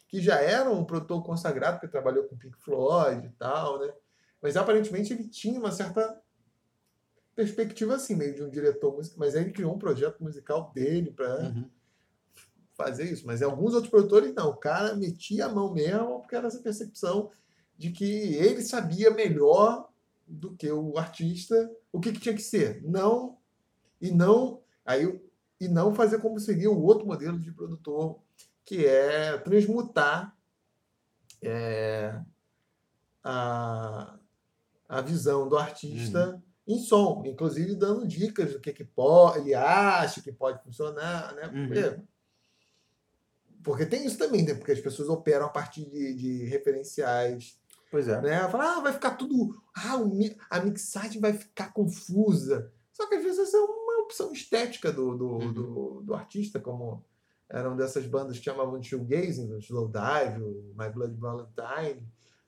que já era um produtor consagrado, porque trabalhou com Pink Floyd e tal, né? Mas aparentemente ele tinha uma certa perspectiva assim, meio de um diretor musical, mas aí ele criou um projeto musical dele para Uhum. fazer isso. Mas alguns outros produtores, não. O cara metia a mão mesmo, porque era essa percepção de que ele sabia melhor do que o artista o que, que tinha que ser. Não, e não, aí, e não fazer como seria o outro modelo de produtor, que é transmutar é, a, a visão do artista em som, inclusive dando dicas do que, que pode, ele acha que pode funcionar, né? Uhum. Porque, porque tem isso também, né? Porque as pessoas operam a partir de, de referenciais Pois é. né? Fala, ah, vai ficar tudo. Ah, a mixagem vai ficar confusa. Só que às vezes essa é uma opção estética do, do, Uhum. do, do artista, como eram dessas bandas que chamavam de shoegazing, o Slowdive, My Bloody Valentine,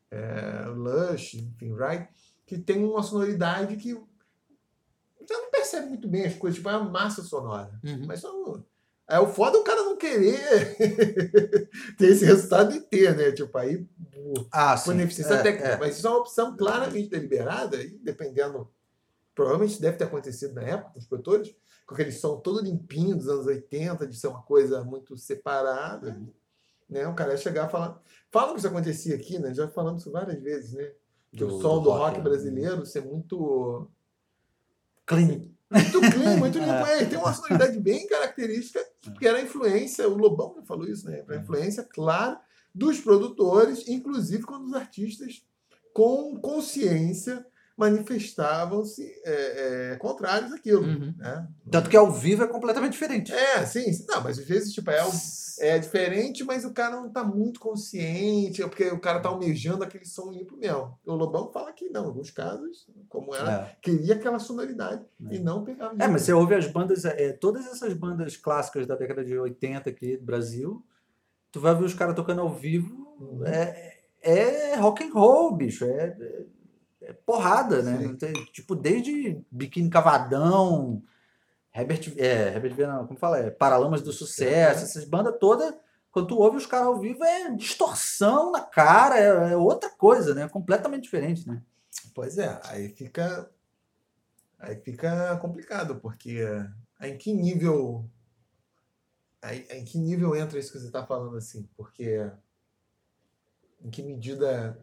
é, Lush, enfim, right? Que tem uma sonoridade que você não percebe muito bem as coisas, tipo, é uma massa sonora. Uhum. Mas só. É o foda o cara não querer ter esse resultado e ter, né? Tipo, aí Ah, por sim. ineficiência É, técnica. é. Mas isso é uma opção claramente deliberada, e dependendo. Provavelmente deve ter acontecido na época com os produtores, com aquele som todo limpinho dos anos 80, de ser uma coisa muito separada. Né? O cara ia chegar e falar. Falam que isso acontecia aqui, né? Já falamos isso várias vezes, né? Que o Do- som do rock, rock, né? brasileiro ser muito. Clean. Muito clean, muito limpo. É. É, tem uma sonoridade bem característica, que era a influência, o Lobão já falou isso, né? A influência, claro, dos produtores, inclusive quando os artistas, com consciência, manifestavam-se é, é, contrários àquilo. Uhum. Né? Tanto que ao vivo é completamente diferente. É, sim, sim. Não, mas às vezes, tipo, é, é diferente, mas o cara não tá muito consciente, é porque o cara tá almejando aquele som limpo mesmo. O Lobão fala que não, em alguns casos, como ela É. queria aquela sonoridade É. e não pegava. É, mas você ouve as bandas, é, todas essas bandas clássicas da década de 80 aqui do Brasil, tu vai ver os caras tocando ao vivo, Uhum. é, é rock and roll, bicho, é, é- é porrada, né? Não tem- tipo, desde Biquíni Cavadão, Herbert, é, Herbert Viana, como fala, é, Paralamas do Sucesso, Uhum. essas bandas todas, quando tu ouve os caras ao vivo, é distorção na cara, é, é outra coisa, né? Completamente diferente, né? Pois é, aí fica. Aí fica complicado, porque em que nível. Aí, em que nível entra isso que você está falando assim? Porque em que medida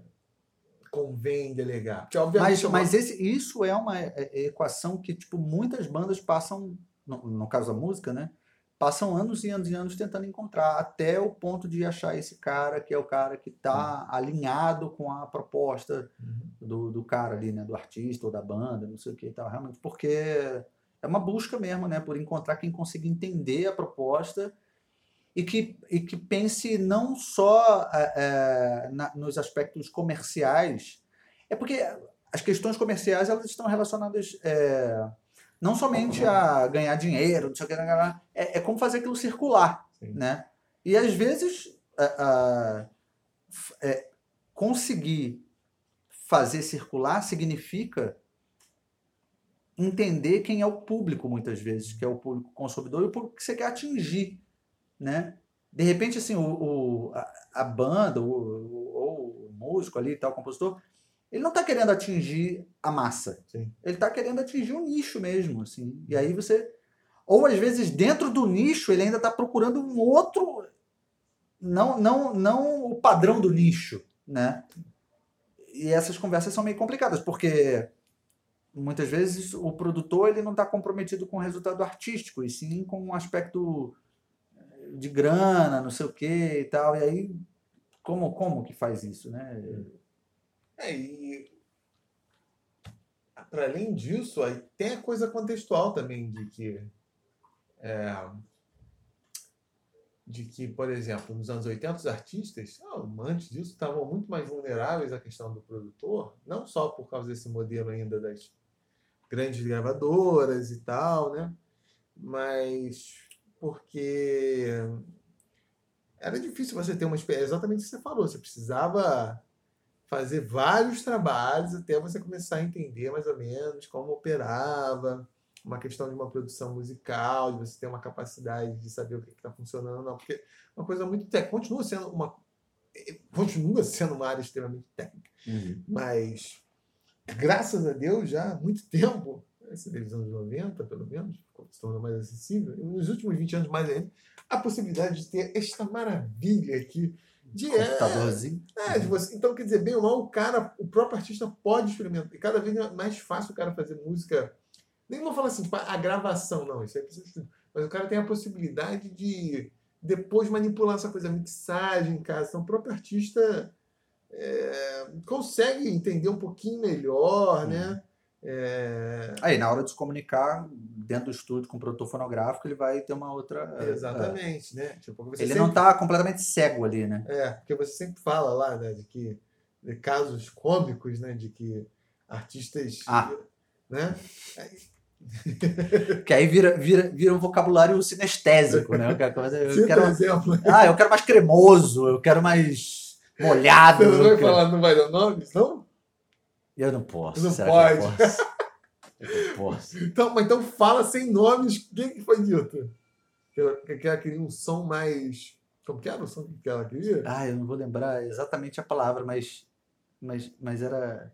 convém delegar? Porque, Mas, é mas esse, isso é uma é- é equação que, tipo, muitas bandas passam, no, no caso da música, né? Passam anos e anos e anos tentando encontrar, até o ponto de achar esse cara que é o cara que tá alinhado com a proposta Uhum. do, do cara ali, né? Do artista ou da banda, não sei o que e tal. Realmente, porque é uma busca mesmo, né? Por encontrar quem consiga entender a proposta e que, e que pense não só é, na- nos aspectos comerciais. É porque as questões comerciais elas estão relacionadas é, não somente a ganhar dinheiro, não sei o que, é, é como fazer aquilo circular, Sim. né? E às vezes a- a- f- é, conseguir fazer circular significa entender quem é o público muitas vezes, que é o público consumidor e o público que você quer atingir, né? De repente, assim, o, o- a, a banda, ou o, músico ali tal, o compositor, ele não está querendo atingir a massa. Sim. Ele está querendo atingir o nicho mesmo, assim. E aí você... Ou, às vezes, dentro do nicho, ele ainda está procurando um outro... Não, não, não o padrão do nicho, né? E essas conversas são meio complicadas, porque muitas vezes o produtor ele não está comprometido com o resultado artístico, e sim com um aspecto de grana, não sei o que e tal. E aí, como, como que faz isso, né? É, e para além disso, aí tem a coisa contextual também de que é, de que, por exemplo, nos anos 80 os artistas, não, antes disso, estavam muito mais vulneráveis à questão do produtor, não só por causa desse modelo ainda das grandes gravadoras e tal, né? Mas porque era difícil você ter uma experiência, exatamente o que você falou, você precisava fazer vários trabalhos até você começar a entender mais ou menos como operava, uma questão de uma produção musical, de você ter uma capacidade de saber o que está funcionando, não, porque uma coisa muito técnica, continua sendo uma continua sendo uma área extremamente técnica. Uhum. Mas, graças a Deus, já há muito tempo, desde os anos 90, pelo menos, se tornou mais acessível, e nos últimos 20 anos mais ainda, a possibilidade de ter esta maravilha aqui de é, Computadorzinho. é, de você, então, quer dizer, bem ou mal, o cara, o próprio artista pode experimentar. E cada vez é mais fácil o cara fazer música. Nem vou falar assim, tipo, a gravação, não, isso aí precisa estudar. Mas o cara tem a possibilidade de depois manipular essa coisa, a mixagem em casa. Então, o próprio artista é, consegue entender um pouquinho melhor, né? É, Aí, na hora de se comunicar dentro do estúdio com o produtor fonográfico, ele vai ter uma outra. é, exatamente, né? Tipo, Ele sempre- não tá completamente cego ali, né? É, porque você sempre fala lá, né, de que de casos cômicos, né, de que artistas, Ah. né? Que aí vira, vira, vira um vocabulário sinestésico, né? Eu quero, eu quero- um exemplo. ah, eu quero mais cremoso, eu quero mais molhado. Você não vai quero- falar, não vai dar nomes, não? Eu não posso. Não será pode. Eu posso? Eu não posso. Então, mas então fala sem nomes. O que, que foi dito? Que ela, que ela queria um som mais. Como que era o som que ela queria? Ah, eu não vou lembrar exatamente a palavra, mas, mas, mas era.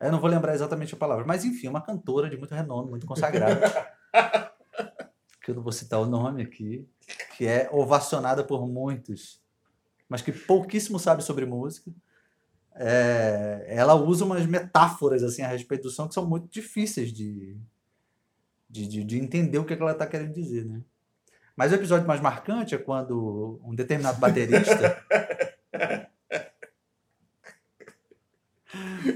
Eu não vou lembrar exatamente a palavra. Mas enfim, uma cantora de muito renome, muito consagrada. que eu não vou citar o nome aqui. Que é ovacionada por muitos, mas que pouquíssimo sabe sobre música. É, ela usa umas metáforas assim a respeito do som que são muito difíceis de, de, de, de entender o que, é que ela está querendo dizer, né? Mas o episódio mais marcante é quando um determinado baterista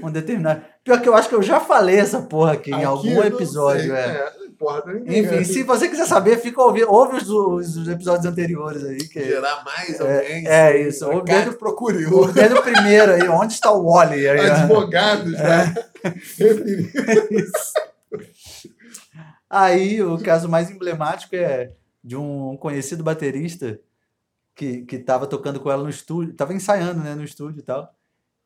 um determinado. Pior que eu acho que eu já falei essa porra aqui, em Aqui algum eu não episódio. sei, é. Importa ninguém. Enfim, se você quiser saber, fica ouvindo, ouve os, os- os episódios anteriores aí. Que, gerar mais audiência. é isso, O o dedo- procure o dedo primeiro aí, onde está o Wally? Aí, ó. advogados, né? Referi- Aí o caso mais emblemático é de um conhecido baterista que, que tava tocando com ela no estúdio, tava ensaiando, né, no estúdio e tal.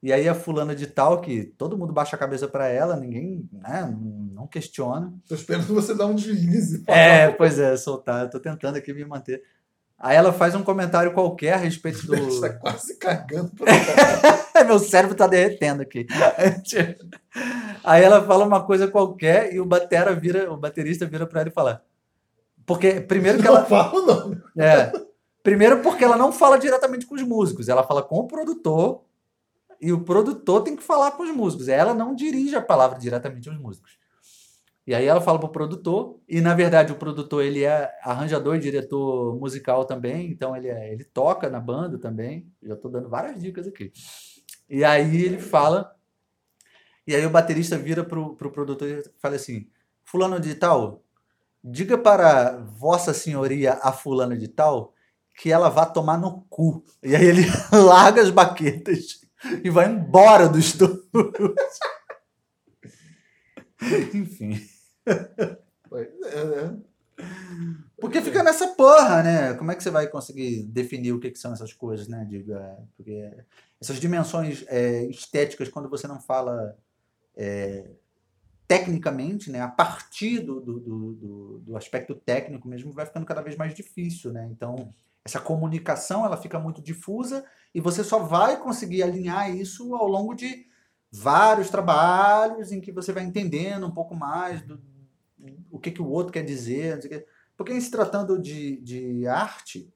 E aí a fulana de tal, que todo mundo baixa a cabeça pra ela, ninguém, né, não questiona. Tô esperando você dar um deslize. É, pois é, soltar, eu tô tentando aqui me manter. Aí ela faz um comentário qualquer a respeito do. Você tá quase cagando pra Meu cérebro tá derretendo aqui. Aí ela fala uma coisa qualquer e o batera vira, o baterista vira pra ela e fala. Porque primeiro que Não ela. fala o nome. É. Primeiro porque ela não fala diretamente com os músicos, ela fala com o produtor e o produtor tem que falar com os músicos. Ela não dirige a palavra diretamente aos músicos. E aí ela fala pro produtor e na verdade o produtor ele é arranjador e diretor musical também, então ele é, ele toca na banda também. Já tô dando várias dicas aqui. E aí ele fala e aí o baterista vira pro, pro produtor e fala assim: "Fulano de tal, diga para vossa senhoria a fulana de tal que ela vá tomar no cu. E aí ele larga as baquetas e vai embora do estúdio. Enfim. Pois é, né? Porque fica nessa porra, né? Como é que você vai conseguir definir o que, que são essas coisas, né? Diga, porque essas dimensões é, estéticas, quando você não fala é, tecnicamente, né? A partir do, do, do, do- aspecto técnico mesmo, vai ficando cada vez mais difícil, né? Então, essa comunicação, ela fica muito difusa e você só vai conseguir alinhar isso ao longo de vários trabalhos em que você vai entendendo um pouco mais do, o que, que o outro quer dizer, não sei o quê. Porque em se tratando de, de arte,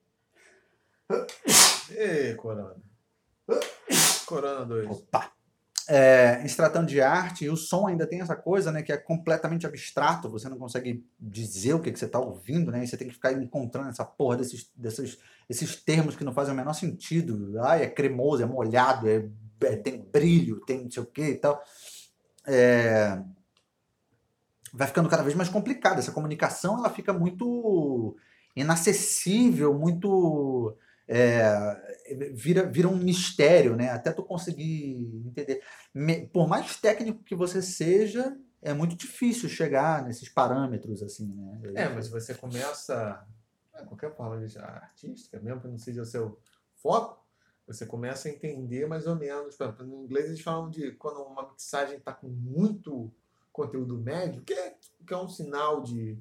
Ê, Corona. Corona 2. opa, é, se tratando de arte, o som ainda tem essa coisa, né, que é completamente abstrato, você não consegue dizer o que, que você está ouvindo, né, e você tem que ficar encontrando essa porra desses, desses, esses termos que não fazem o menor sentido. Ai, é cremoso, é molhado, é, é- tem brilho, tem não sei o que e tal. É, vai ficando cada vez mais complicado. Essa comunicação ela fica muito inacessível, muito é, vira, vira um mistério, né? Até tu conseguir entender. Me- por mais técnico que você seja, é muito difícil chegar nesses parâmetros assim, né? É, mas você começa. é, qualquer de artística, mesmo que não seja o seu foco, você começa a entender mais ou menos. Por exemplo, no inglês eles falam de quando uma mixagem está com muito conteúdo médio, que é, que é um sinal de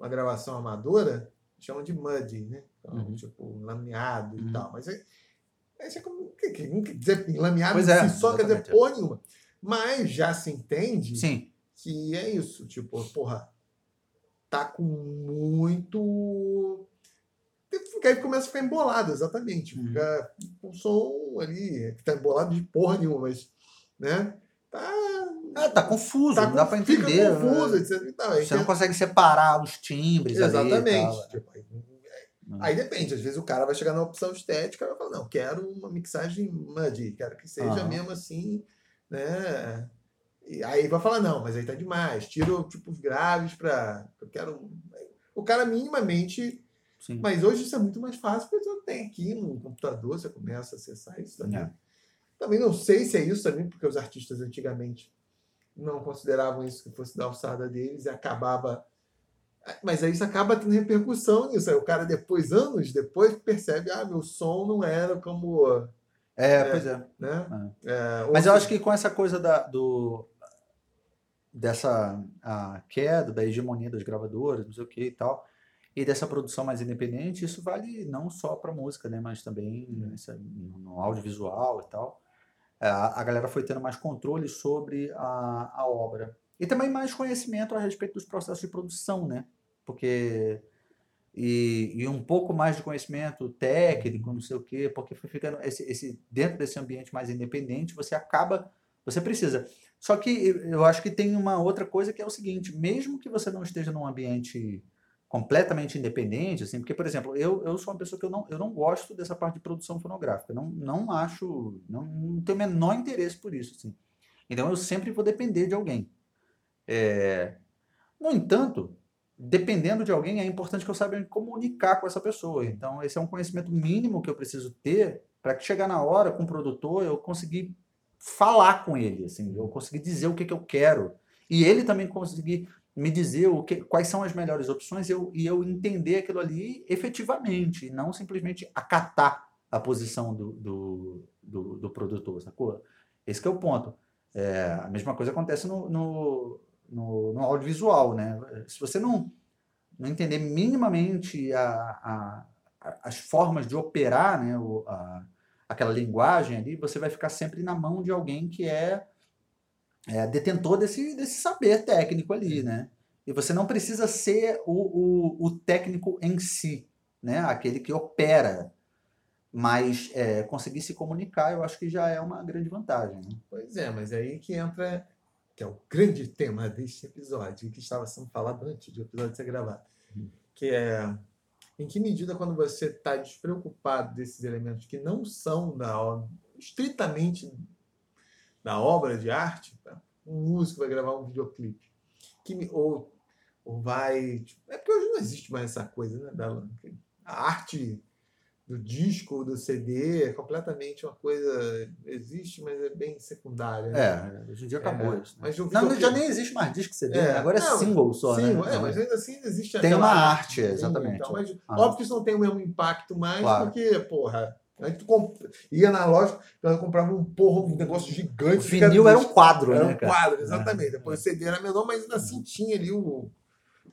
uma gravação amadora, chamam de muddy, né? Então, Uhum. tipo, lameado Uhum. e tal. Mas é, Aí você como- que- que- não quer dizer lameado Pois em é, si só quer dizer exatamente. porra nenhuma. Mas já se entende Sim. que é isso. Tipo, porra, tá com muito. Aí começa a ficar embolado, exatamente. Uhum. Fica com um som ali, que tá embolado de porra nenhuma, mas. Né? Tá. Ah, tá confuso, tá não dá pra entender. Fica confuso, né? etc. e. Aí Você não consegue separar os timbres ali Exatamente. tal. Tipo, aí, Hum. aí depende, às vezes o cara vai chegar na opção estética e vai falar, não, quero uma mixagem muddy, quero que seja mesmo assim, né? E aí vai falar, não, mas aí tá demais, tiro tipo os graves pra. Eu quero. O cara minimamente. Sim. Mas hoje isso é muito mais fácil, porque você tem aqui no computador, você começa a acessar isso também. É. Também não sei se é isso também, porque os artistas antigamente não consideravam isso que fosse da alçada deles e acabava. Mas aí isso acaba tendo repercussão nisso. Aí o cara, depois, anos depois, percebe: ah, meu som não era como. É, É. pois é. Né? É, Mas eu ou acho que com essa coisa da, do, dessa a queda da hegemonia das gravadoras, não sei o que e tal, e dessa produção mais independente, isso vale não só para música, né, mas também nessa- no, no audiovisual e tal. É, A, galera foi tendo mais controle sobre a, a obra. E também mais conhecimento a respeito dos processos de produção, né? Porque. E, e um pouco mais de conhecimento técnico, não sei o quê, porque foi ficando. Esse, esse, dentro desse ambiente mais independente, você acaba. Você precisa. Só que eu acho que tem uma outra coisa que é o seguinte: mesmo que você não esteja num ambiente completamente independente, assim, porque, por exemplo, eu, eu sou uma pessoa que eu não, eu não gosto dessa parte de produção fonográfica. Não, não acho. Não, não tenho o menor interesse por isso. Assim. Então eu sempre vou depender de alguém. É, no entanto, dependendo de alguém, é importante que eu saiba me comunicar com essa pessoa. Então, esse é um conhecimento mínimo que eu preciso ter para que chegar na hora com o produtor eu conseguir falar com ele, assim, eu conseguir dizer o que, que eu quero e ele também conseguir me dizer o que, quais são as melhores opções eu, e eu entender aquilo ali efetivamente, e não simplesmente acatar a posição do, do, do, do produtor, sacou? Esse é o ponto. É, a mesma coisa acontece no, no, no, no audiovisual, né? Se você não, não entender minimamente a, a, a- as formas de operar né, o, a, aquela linguagem ali, você vai ficar sempre na mão de alguém que é, é detentor desse, desse saber técnico ali, né? E você não precisa ser o, o, o técnico em si, né? Aquele que opera. Mas é, conseguir se comunicar, eu acho que já é uma grande vantagem. Né? Pois é, mas é aí que entra, que é o grande tema deste episódio, que estava sendo falado antes do episódio ser gravado, Uhum. que é em que medida quando você está despreocupado desses elementos que não são da estritamente da obra de arte, tá? um músico vai gravar um videoclipe, que me- ou, ou vai... É porque hoje não existe mais essa coisa, né, da a arte do disco ou do CD é completamente uma coisa existe, mas é bem secundária. né? É, hoje em dia acabou É, isso. né? mas Não, já nem existe mais disco CD, É, né? agora é não, single só, Sim, né? é, mas ainda assim existe Tem uma arte, artezinha exatamente. e tal, mas Ah. óbvio que isso não tem o mesmo impacto mais, Claro. porque, porra, a gente comp... ia na loja, eu comprava um porra, um negócio gigante. O vinil cada era um quadro, Era né, um cara? quadro, exatamente. É. Depois o CD era menor, mas ainda assim tinha ali o.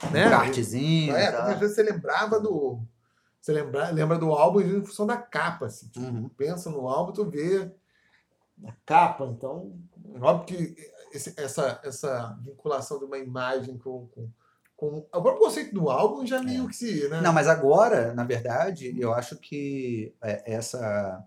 Um Né? cartezinho. É, às vezes você lembrava do. Você lembra, lembra do álbum em função da capa. Assim, tipo, Uhum. pensa no álbum, tu vê a capa. Então, óbvio que esse- essa, essa vinculação de uma imagem com, com, com o próprio conceito do álbum já meio que se. Né? Não, mas agora, na verdade, eu acho que é, essa,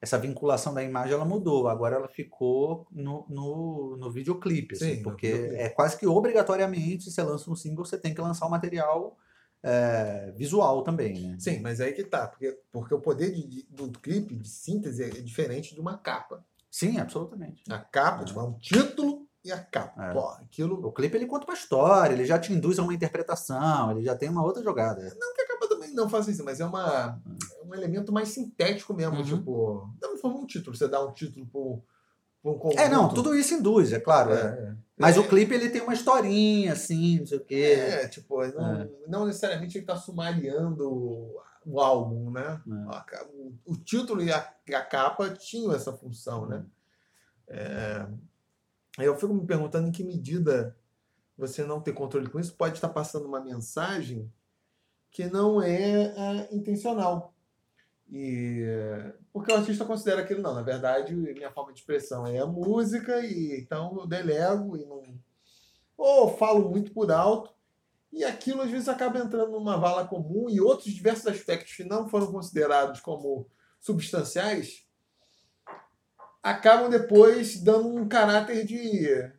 essa vinculação da imagem ela mudou. Agora ela ficou no, no, no videoclipe, assim, Sim, no porque videoclipe. é quase que obrigatoriamente, você lança um single, você tem que lançar o material é, visual também, né? Sim, mas aí que tá. Porque, porque o poder de, de- do clipe, de síntese, é diferente de uma capa. Sim, absolutamente. A capa, É. tipo, é um título e a capa. É. Pô, aquilo. O clipe ele conta uma história, ele já te induz a uma interpretação, ele já tem uma outra jogada. Não que a capa também não faça isso, mas é, uma, é um elemento mais sintético mesmo. Uhum. Tipo, não forma um título. Você dá um título para um. É, não, tudo isso induz, é claro. é. É, Mas é, o clipe ele tem uma historinha, assim, não sei o quê. É, tipo, não, não necessariamente ele está sumariando o álbum, né? É. O, o título e a, a capa tinham essa função, né? É, aí eu fico me perguntando em que medida você não ter controle com isso pode estar passando uma mensagem que não é, é, intencional. E porque o artista considera aquilo não, na verdade, minha forma de expressão é a música e então eu delego e não ou falo muito por alto e aquilo às vezes acaba entrando numa vala comum e outros diversos aspectos que não foram considerados como substanciais acabam depois dando um caráter de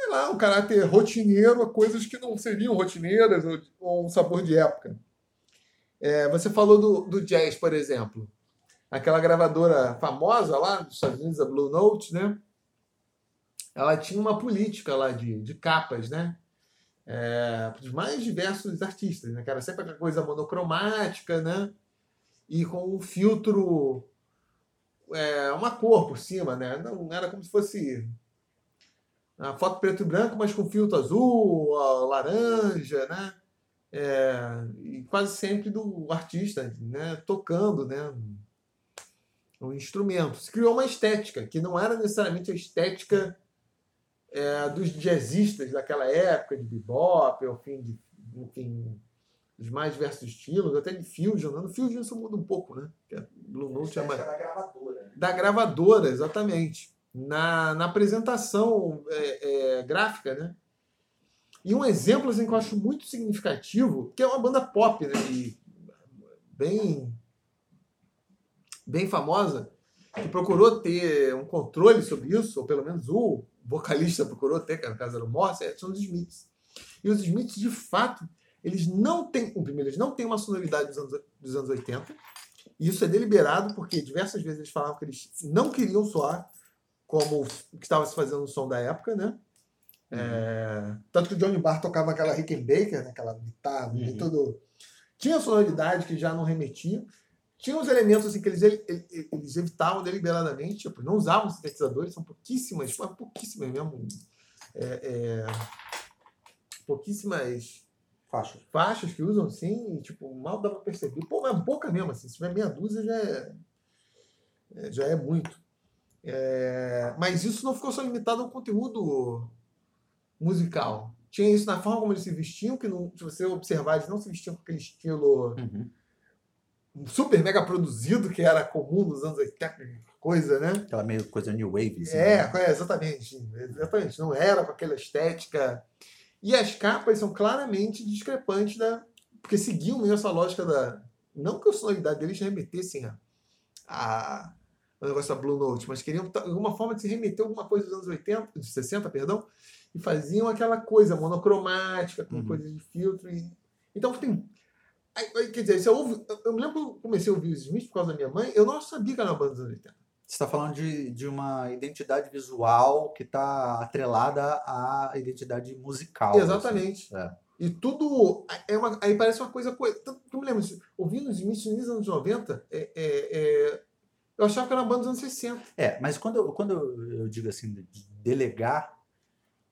sei lá, um caráter rotineiro a coisas que não seriam rotineiras ou, ou um sabor de época. É, você falou do, do jazz, por exemplo. Aquela gravadora famosa lá dos Estados Unidos, a Blue Note, né? Ela tinha uma política lá de, de capas, né? É, dos mais diversos artistas, né? Que era sempre aquela coisa monocromática, né? E com um filtro, é, uma cor por cima, né? Não era como se fosse a foto preto e branco, mas com filtro azul, laranja, né? é, e quase sempre do artista né, tocando né, um instrumento. Se criou uma estética que não era necessariamente a estética é, dos jazzistas daquela época, de bebop, ao fim de, enfim, dos mais diversos estilos, até de fusion. Né? No fusion isso muda um pouco, né? Blue Note é da gravadora. Da gravadora, exatamente. Na, na apresentação é, é, gráfica, né? E um exemplo assim, que eu acho muito significativo, que é uma banda pop, né? E bem, bem famosa, que procurou ter um controle sobre isso, ou pelo menos o vocalista procurou ter, que no caso era o Morse, é, são os Smiths. E os Smiths, de fato, eles não têm, o primeiro, eles não têm uma sonoridade dos anos, dos anos 80, e isso é deliberado porque diversas vezes eles falavam que eles não queriam soar como o que estava se fazendo no som da época, né? É, tanto que o Johnny Barr tocava aquela Rickenbacker, né, aquela guitarra, uhum. todo. Tinha sonoridade que já não remetia. Tinha uns elementos assim, que eles, eles evitavam deliberadamente, tipo, não usavam sintetizadores, são pouquíssimas, mas pouquíssimas mesmo. É, é, pouquíssimas faixas. faixas que usam assim, e, tipo, mal dá pra perceber. Pô, mas pouca mesmo, assim, se tiver meia dúzia já é, é já é muito. É, mas isso não ficou só limitado ao conteúdo musical. Tinha isso na forma como eles se vestiam, que não, se você observar, eles não se vestiam com aquele estilo uhum. super mega produzido que era comum nos anos 80, coisa, né? Aquela meio coisa new wave. Assim, é, né? é, exatamente. Exatamente. Não era com aquela estética. E as capas são claramente discrepantes da. Porque seguiam meio essa lógica da. Não que a sonoridade deles remetessem a, a o negócio da Blue Note, mas queriam alguma forma de se remeter a alguma coisa dos anos 80, dos 60, perdão, e faziam aquela coisa monocromática, com uhum. coisas de filtro. E... Então tem. Quer dizer, você ouve, eu me lembro que eu comecei a ouvir os Smith por causa da minha mãe, eu não sabia que era uma banda dos anos 80. Você está falando de, de uma identidade visual que está atrelada à identidade musical. Assim. Exatamente. Assim. É. E tudo. É uma, aí parece uma coisa. Tu me lembra, ouvindo os Smith nos anos 90, é, é, é, eu achava que era uma banda dos anos 60. É, mas quando, quando eu digo assim, de delegar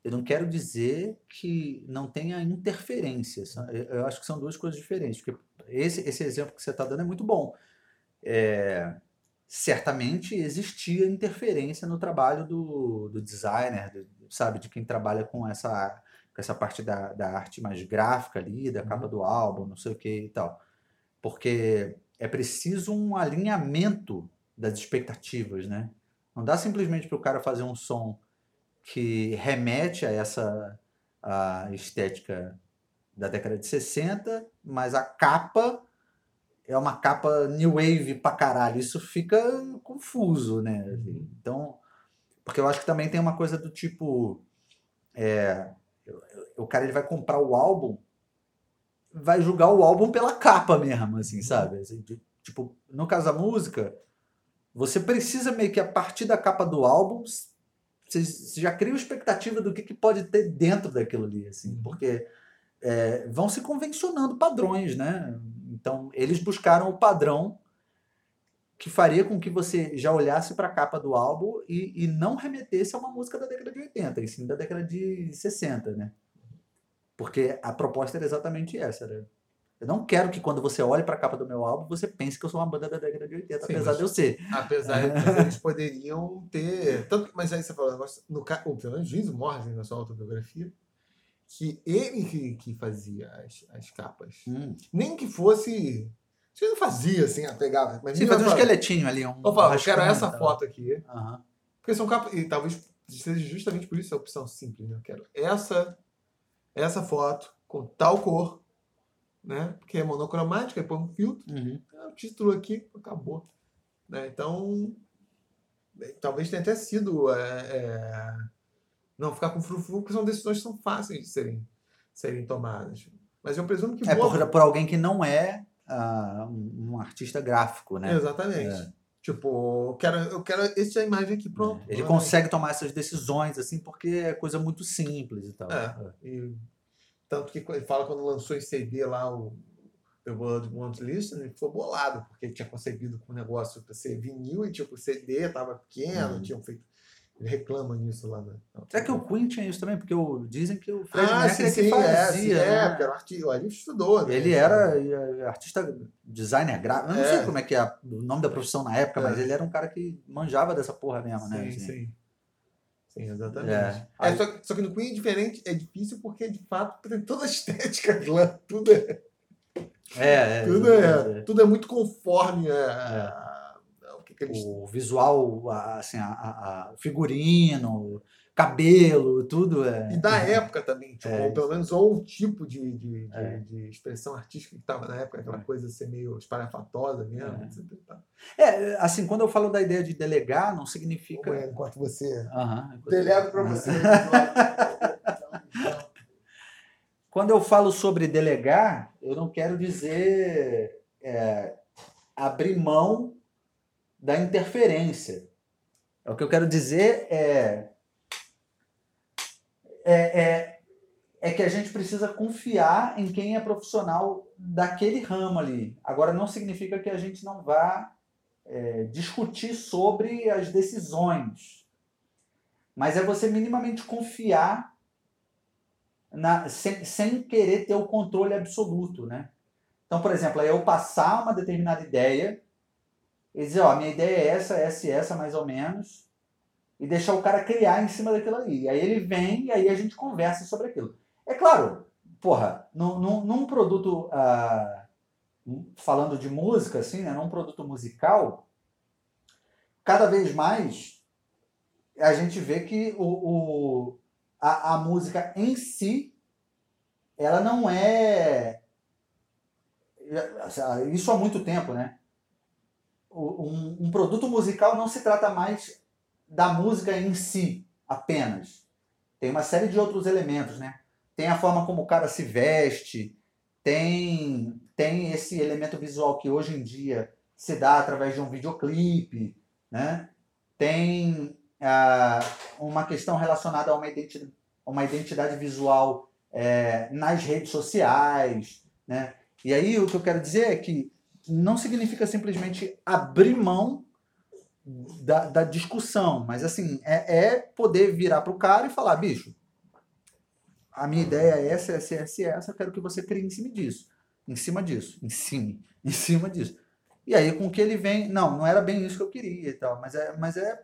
eu não quero dizer que não tenha interferência. Eu acho que são duas coisas diferentes. Porque esse, esse exemplo que você está dando é muito bom. É, certamente existia interferência no trabalho do, do designer, do, sabe, de quem trabalha com essa, com essa parte da, da arte mais gráfica ali, da capa uhum. do álbum, não sei o que e tal. Porque é preciso um alinhamento das expectativas, né? Não dá simplesmente para o cara fazer um som que remete a essa a estética da década de 60, mas a capa é uma capa new wave pra caralho. Isso fica confuso, né? Uhum. Então, porque eu acho que também tem uma coisa do tipo. É, o cara ele vai comprar o álbum, vai julgar o álbum pela capa mesmo, assim, sabe? Assim, tipo, no caso da música, você precisa meio que a partir da capa do álbum você já cria uma expectativa do que, que pode ter dentro daquilo ali, assim, uhum. porque é, vão se convencionando padrões, né? Então, eles buscaram o padrão que faria com que você já olhasse para a capa do álbum e, e não remetesse a uma música da década de 80, e sim da década de 60, né? Porque a proposta era exatamente essa, era eu não quero que quando você olhe para a capa do meu álbum, você pense que eu sou uma banda da década de 80, Sim, apesar de eu ser. Apesar de eles poderiam ter. Tanto, mas aí você falou, no, pelo menos diz o Morrison na sua autobiografia, que ele que, que fazia as, as capas. Hum. Nem que fosse Você não fazia assim, ah, pegava. Mas Sim, fazer um esqueletinho ali. Um Eu falava, eu quero essa tal. foto aqui. Aham. Porque são capas. E talvez seja justamente por isso a opção simples, né? Eu quero essa, essa foto com tal cor, né? Porque é monocromática, aí põe um filtro, Uhum. é o título aqui, acabou. Né? Então, eh, talvez tenha até sido. é, é, não ficar com frufru, porque são decisões que são fáceis de serem, serem tomadas. Mas eu presumo que É boa- por, por alguém que não é ah, um, um artista gráfico, né? Exatamente. É. Tipo, eu quero, eu quero essa imagem aqui, pronto. Ele Vai. consegue tomar essas decisões, assim, porque é coisa muito simples e tal. É. E, tanto que ele fala quando lançou em CD lá o The World Won't Listen, ele ficou bolado, porque ele tinha concebido com o negócio para ser vinil e tipo, CD tava pequeno, Uhum. tinham feito. Ele reclama nisso lá. Na, Será que o Queen tinha isso também? Porque o, dizem que o Fred ah, Mercury sim, é que sim, é, fazia. sim, né? é, porque era um artista, Arif estudou, né? Ele era eh, artista, designer gráfico. Eu não É. sei como é que é o nome da profissão na época, É. mas ele era um cara que manjava dessa porra mesmo, né? Sim, assim. sim. Sim, exatamente. É. É, só, que- só que no Queen é diferente, é difícil porque de fato tem toda a estética glam, tudo é, É, é, tudo é, é, tudo é muito conforme a, a- o visual, assim, a, a- a figurino, cabelo, tudo é. E da época também, tipo, É, ou pelo menos ou o tipo de, de, de, É. de expressão artística que estava na época, aquela É. coisa ser meio espalhafatosa mesmo, É. É, assim, quando eu falo da ideia de delegar, não significa. É, enquanto você delego para você. Quando eu falo sobre delegar, eu não quero dizer é, abrir mão da interferência. O que eu quero dizer é, é, é, é que a gente precisa confiar em quem é profissional daquele ramo ali. Agora, não significa que a gente não vá é, discutir sobre as decisões. Mas é você minimamente confiar na- sem, sem querer ter o controle absoluto, né? Então, por exemplo, é eu passar uma determinada ideia e dizer, ó, minha ideia é essa, essa e essa, mais ou menos, e deixar o cara criar em cima daquilo ali. E aí ele vem e aí a gente conversa sobre aquilo. É claro, porra, num, num, num produto, ah, falando de música, assim, né, num produto musical, cada vez mais a gente vê que o, o, a, a música em si, ela não é. Isso há muito tempo, né? Um, um produto musical não se trata mais da música em si apenas. Tem uma série de outros elementos, né? Tem a forma como o cara se veste, tem, tem esse elemento visual que hoje em dia se dá através de um videoclipe, né? Tem uma questão relacionada a uma identidade, uma identidade visual é, nas redes sociais, né? E aí o que eu quero dizer é que não significa simplesmente abrir mão da, da discussão, mas assim, é, é poder virar para o cara e falar, bicho, a minha ideia é essa, essa, essa, essa, eu quero que você crie em cima disso, em cima disso, em cima, em cima disso. E aí com que ele vem, não, não era bem isso que eu queria e tal, mas é, mas é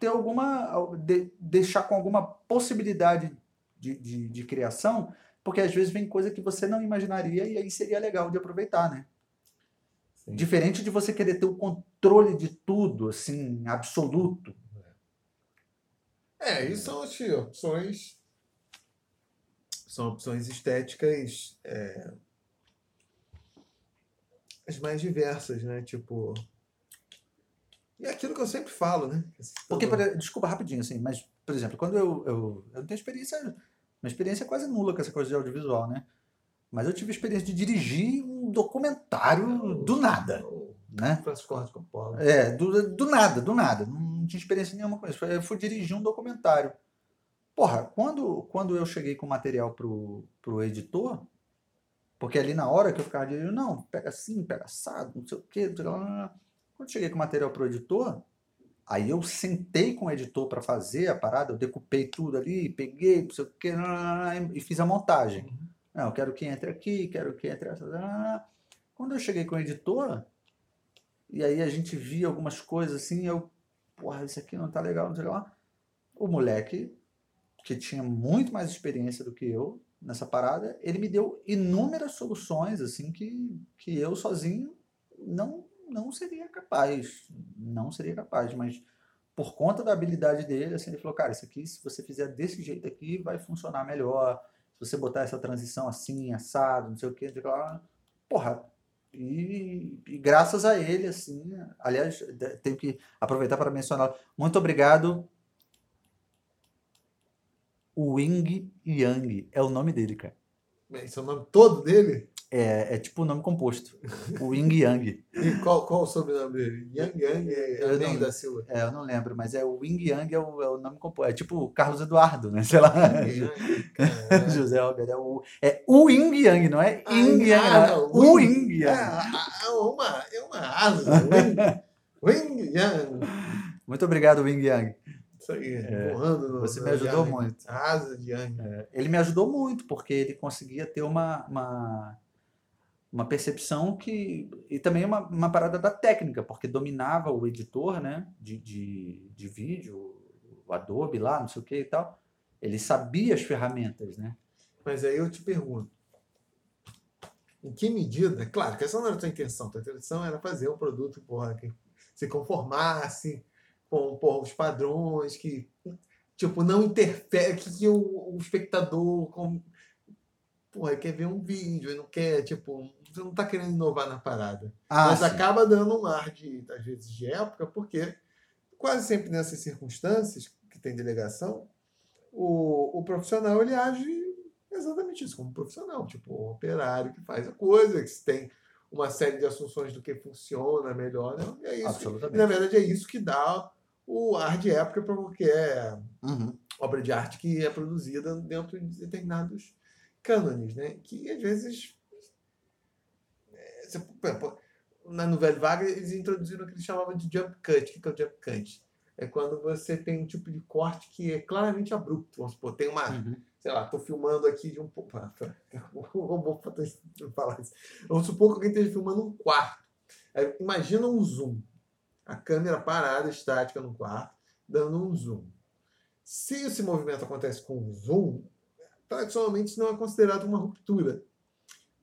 ter alguma, de- deixar com alguma possibilidade de, de, de criação, porque às vezes vem coisa que você não imaginaria e aí seria legal de aproveitar, né? Sim. Diferente de você querer ter o controle de tudo, assim, absoluto. É, isso são as opções. São opções estéticas é, as mais diversas, né? Tipo. E é aquilo que eu sempre falo, né? Porque, Todo- desculpa rapidinho, assim, mas, por exemplo, quando eu, eu, eu tenho experiência, uma experiência quase nula com essa coisa de audiovisual, né? Mas eu tive a experiência de dirigir um documentário do nada, né? Francisco Ford Coppola. É, do, do nada, do nada. Não tinha experiência nenhuma com isso. Eu fui dirigir um documentário. Porra, quando, quando eu cheguei com o material pro, pro editor, porque ali na hora que eu ficava dirigindo, não, pega assim, pega assado, não sei o quê. não sei lá, lá, lá. Quando eu cheguei com o material pro editor, aí eu sentei com o editor para fazer a parada, eu decupei tudo ali, peguei, não sei o quê, e fiz a montagem. Não, eu quero que entre aqui, quero que entre. Quando eu cheguei com o editor, e aí a gente via algumas coisas assim, eu, porra, isso aqui não tá legal, não sei lá. O moleque, que tinha muito mais experiência do que eu, nessa parada, ele me deu inúmeras soluções assim que, que eu sozinho não não seria capaz, não seria capaz, mas por conta da habilidade dele, assim, ele falou, cara, isso aqui, se você fizer desse jeito aqui, vai funcionar melhor. Se você botar essa transição assim, assado, não sei o que, não sei o lá, porra, e, e, graças a ele, assim, aliás, tenho que aproveitar para mencionar. Muito obrigado. Wing Yang é o nome dele, cara. Esse é o nome todo dele? É, é tipo o nome composto. O Ying Yang. E qual, qual o sobrenome dele? Yang Yang é eu não, da Silva. É, eu não lembro, mas é o Ying Yang é o, é o nome composto. É tipo Carlos Eduardo, né? Sei lá. Yang, José Roberto. É o, é o Ying Yang, não é Ying Yang. Ah, não, o Ying Yang. É uma, é uma asa. Wing Yang. Muito obrigado, Wing Yang. Isso aí, é, no, Você me ajudou Yang. muito. Asa de Yang. É, ele me ajudou muito, porque ele conseguia ter uma, uma uma percepção que. E também uma, uma parada da técnica, porque dominava o editor né, de, de, de vídeo, o Adobe lá, não sei o que e tal. Ele sabia as ferramentas, né? Mas aí eu te pergunto, em que medida, claro que essa não era a tua intenção, tua intenção era fazer um produto porra, que se conformasse com porra, os padrões, que tipo, não interfere, que, que o, o espectador com, porra, quer ver um vídeo, não quer, tipo, você não está querendo inovar na parada. Ah, mas sim. acaba dando um ar de, às vezes, de época, porque quase sempre nessas circunstâncias que tem delegação, o, o profissional ele age exatamente isso, como profissional, tipo o operário que faz a coisa, que tem uma série de assunções do que funciona melhor. Né? E é isso. Absolutamente. E, na verdade, é isso que dá o ar de época para qualquer uhum. obra de arte que é produzida dentro de determinados cânones, né? Que às vezes você, na novela vaga, eles introduziram o que eles chamavam de jump cut. O que é o jump cut? É quando você tem um tipo de corte que é claramente abrupto. Vamos supor, tem uma. Uhum. Sei lá, estou filmando aqui de um. Vou falar isso. Vamos supor que alguém esteja filmando um quarto. Imagina um zoom. A câmera parada, estática no quarto, dando um zoom. Se esse movimento acontece com um zoom, tradicionalmente não é considerado uma ruptura.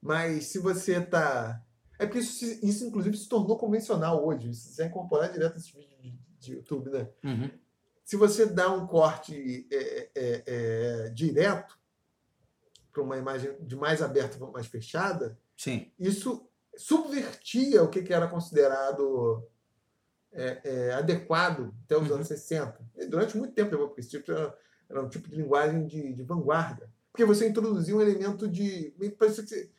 Mas se você está é porque isso, isso, inclusive, se tornou convencional hoje. Isso é incorporar direto esses vídeos de, de YouTube, né? Uhum. Se você dá um corte é, é, é, direto para uma imagem de mais aberta para mais fechada, Sim. isso subvertia o que, que era considerado é, é, adequado até os uhum. anos 60. E durante muito tempo, porque esse tipo era, era um tipo de linguagem de, de vanguarda. Porque você introduzia um elemento de. Parece que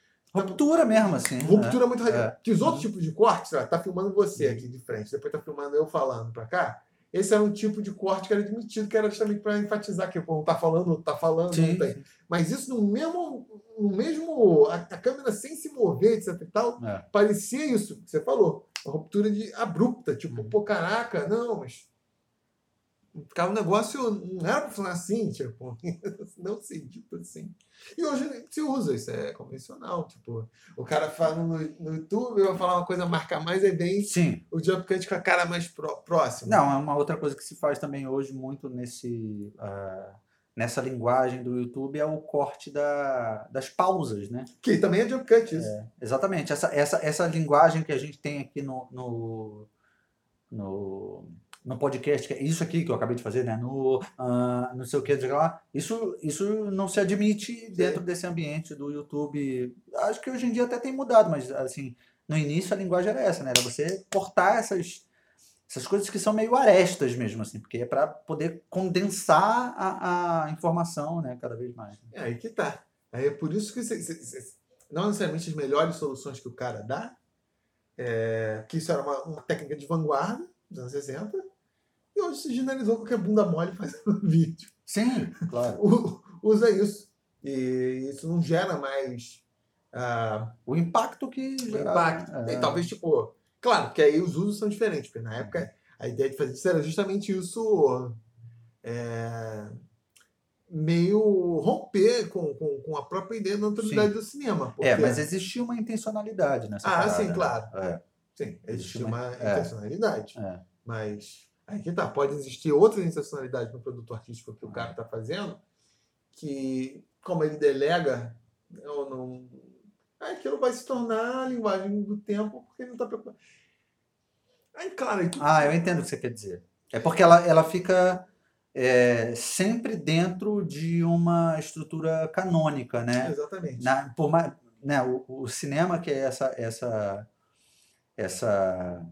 Ruptura mesmo, assim. Ruptura é, muito radical. É. Que os outros tipos de cortes, lá, tá filmando você aqui de frente, depois tá filmando eu falando pra cá. Esse era um tipo de corte que era admitido, que era justamente para enfatizar que o tá falando, tá falando, sim, não tem. Mas isso no mesmo, no mesmo a, a câmera sem se mover, etc e tal, é. parecia isso que você falou. Uma ruptura de abrupta, tipo, uhum. pô, caraca, não, mas Ficava um negócio, não era para funcionar assim, tipo, não se dito assim. E hoje se usa, isso é convencional, tipo, o cara fala no, no YouTube, vai falar uma coisa, marcar mais, aí vem Sim. o jump cut com a cara mais pró próxima. Não, é uma outra coisa que se faz também hoje muito nesse, uh, nessa linguagem do YouTube é o corte da, das pausas, né? Que também é jump cut, isso. É, exatamente, essa, essa, essa linguagem que a gente tem aqui no, no, no no podcast, é isso aqui que eu acabei de fazer, né? No uh, não sei o que, lá. Isso, isso não se admite dentro desse ambiente do YouTube. Acho que hoje em dia até tem mudado, mas assim, no início a linguagem era essa, né? Era você cortar essas, essas coisas que são meio arestas mesmo, assim, porque é para poder condensar a, a informação, né? Cada vez mais. É aí que tá. Aí é por isso que cê, cê, cê, não necessariamente as melhores soluções que o cara dá, é, que isso era uma, uma técnica de vanguarda dos anos 60, e hoje se generalizou qualquer bunda mole fazendo vídeo. Sim, claro. Usa isso. E isso não gera mais. Uh, o impacto que gera. Impacto. É. E talvez, tipo. Claro, porque aí os usos são diferentes. Porque na época a ideia de fazer isso era justamente isso. É, meio romper com, com, com, a própria ideia da naturalidade do cinema. Porque... É, mas existia uma intencionalidade nessa Ah, parada, sim, claro. Né? É. Sim, existia uma, uma é. intencionalidade. É. Mas Aí que tá, pode existir outra intencionalidade no produto artístico que o cara está fazendo que, como ele delega, eu não. Aquilo vai se tornar a linguagem do tempo, porque ele não está preocupado. Aí, claro, Ah, eu entendo o que você quer dizer. É porque ela, ela fica é, sempre dentro de uma estrutura canônica, né? exatamente. Na, por mais, né, o, o cinema que é essa, essa, essa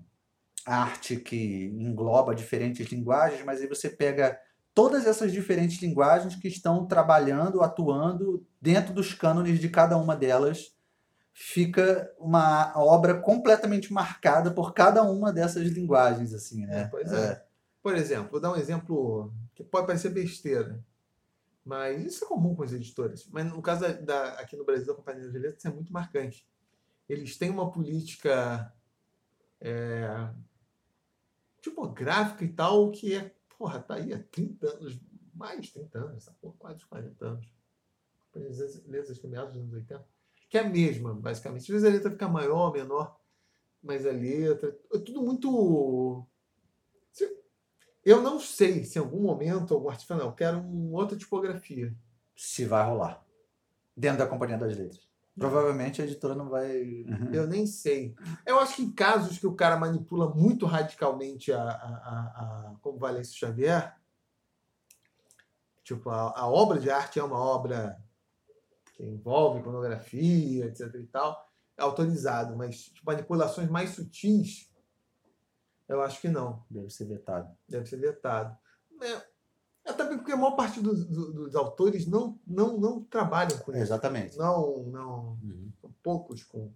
arte que engloba diferentes linguagens, mas aí você pega todas essas diferentes linguagens que estão trabalhando, atuando dentro dos cânones de cada uma delas, fica uma obra completamente marcada por cada uma dessas linguagens, assim, né? É, pois é. Por exemplo, vou dar um exemplo que pode parecer besteira, mas isso é comum com as editoras. Mas no caso da, da- aqui no Brasil, da Companhia das Letras, é muito marcante. Eles têm uma política é, tipográfica e tal que é, porra, tá aí há 30 anos, mais de 30 anos, essa porra, quase 40 anos. Letras que meados dos anos 80. Que é a mesma, basicamente. Às vezes a letra fica maior, menor, mas a letra. É tudo muito. Eu não sei se em algum momento algum artista não, eu quero uma outra tipografia. Se vai rolar. Dentro da Companhia das Letras. Provavelmente a editora não vai. Eu nem sei. Eu acho que em casos que o cara manipula muito radicalmente a, a, a, a- como Valêncio Xavier, tipo, a, a obra de arte é uma obra que envolve iconografia, etc e tal, é autorizado, mas tipo, manipulações mais sutis, eu acho que não. Deve ser vetado. deve ser vetado. É, até porque a maior parte dos, do- dos autores não, não, não trabalham com isso. Exatamente. Não, não, Uhum. poucos com,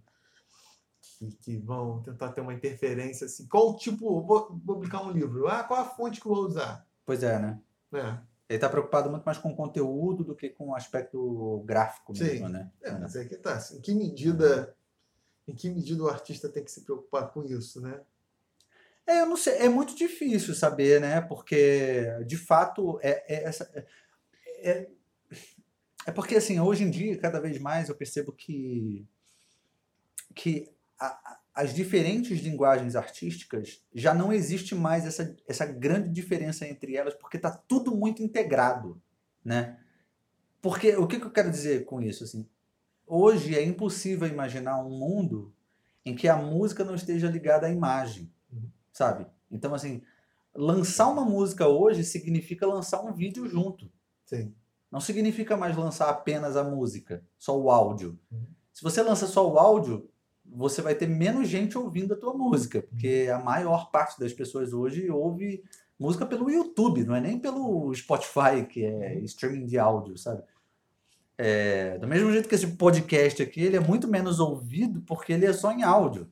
que, que vão tentar ter uma interferência assim. Qual o tipo, vou publicar um livro, ah, qual a fonte que eu vou usar? Pois é, né? Né? Ele está preocupado muito mais com o conteúdo do que com o aspecto gráfico Sim. mesmo, né? É, mas é que tá. assim, Em que medida, em que medida o artista tem que se preocupar com isso, né? É, eu não sei, é muito difícil saber, né? Porque, de fato, é, é, essa, é, é porque, assim, hoje em dia, cada vez mais eu percebo que, que a- as diferentes linguagens artísticas já não existe mais essa, essa grande diferença entre elas, porque está tudo muito integrado, né? Porque, o que, que eu quero dizer com isso, assim? Hoje é impossível imaginar um mundo em que a música não esteja ligada à imagem sabe? Então, assim, lançar uma música hoje significa lançar um vídeo junto. Sim. Não significa mais lançar apenas a música, só o áudio. Uhum. Se você lança só o áudio, você vai ter menos gente ouvindo a tua música, porque a maior parte das pessoas hoje ouve música pelo YouTube, não é nem pelo Spotify, que é streaming de áudio, sabe? É, do mesmo jeito que esse podcast aqui, ele é muito menos ouvido porque ele é só em áudio.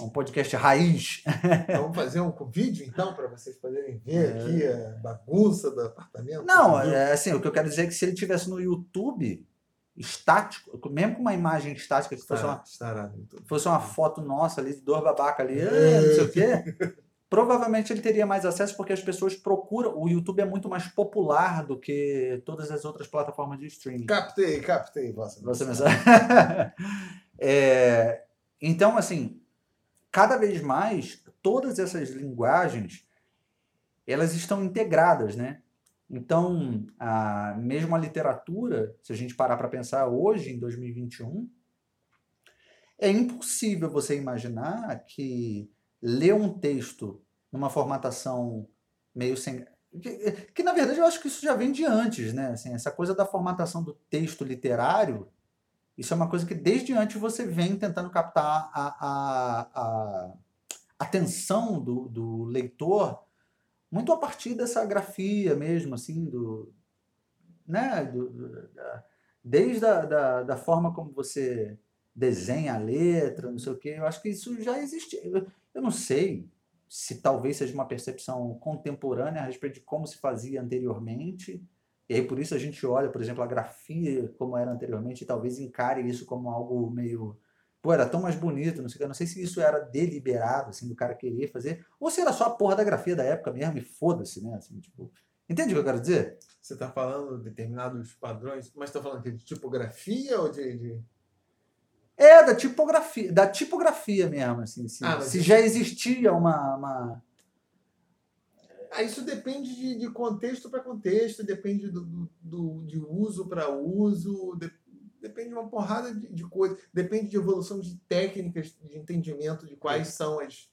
É um podcast raiz. Então, vamos fazer um vídeo, então, para vocês poderem ver aqui a bagunça do apartamento? Não, é assim, o que eu quero dizer é que se ele tivesse no YouTube estático, mesmo com uma imagem estática que fosse uma, Estará, fosse uma foto nossa ali de dois babaca ali, "Ah, não sei o quê, provavelmente ele teria mais acesso porque as pessoas procuram. O YouTube é muito mais popular do que todas as outras plataformas de streaming. Captei, captei vossa Você mensagem. É, então, assim, cada vez mais, todas essas linguagens, elas estão integradas, né? Então, a, mesmo a literatura, se a gente parar para pensar hoje, em 2021, é impossível você imaginar que ler um texto numa formatação meio sem... Que, que, na verdade, eu acho que isso já vem de antes, né? Assim, essa coisa da formatação do texto literário, isso é uma coisa que desde antes você vem tentando captar a, a, a atenção do, do leitor muito a partir dessa grafia mesmo, assim, do, né, do, do- desde a da, da forma como você desenha a letra, não sei o quê, eu acho que isso já existe. Eu não sei se talvez seja uma percepção contemporânea a respeito de como se fazia anteriormente, e aí por isso a gente olha, por exemplo, a grafia como era anteriormente e talvez encare isso como algo meio pô, era tão mais bonito, não sei não sei se isso era deliberado, assim, do cara querer fazer, ou se era só a porra da grafia da época mesmo, e foda-se, né? Assim, tipo, entende o que eu quero dizer? Você está falando de determinados padrões, mas está falando de tipografia ou de. de- É, da tipografia, da tipografia mesmo, assim, se, Ah, se já existia uma, uma- Ah, isso depende de, de contexto para contexto, depende do, do, do- de uso para uso, de- depende de uma porrada de, de coisas, depende de evolução de técnicas de entendimento de quais são as,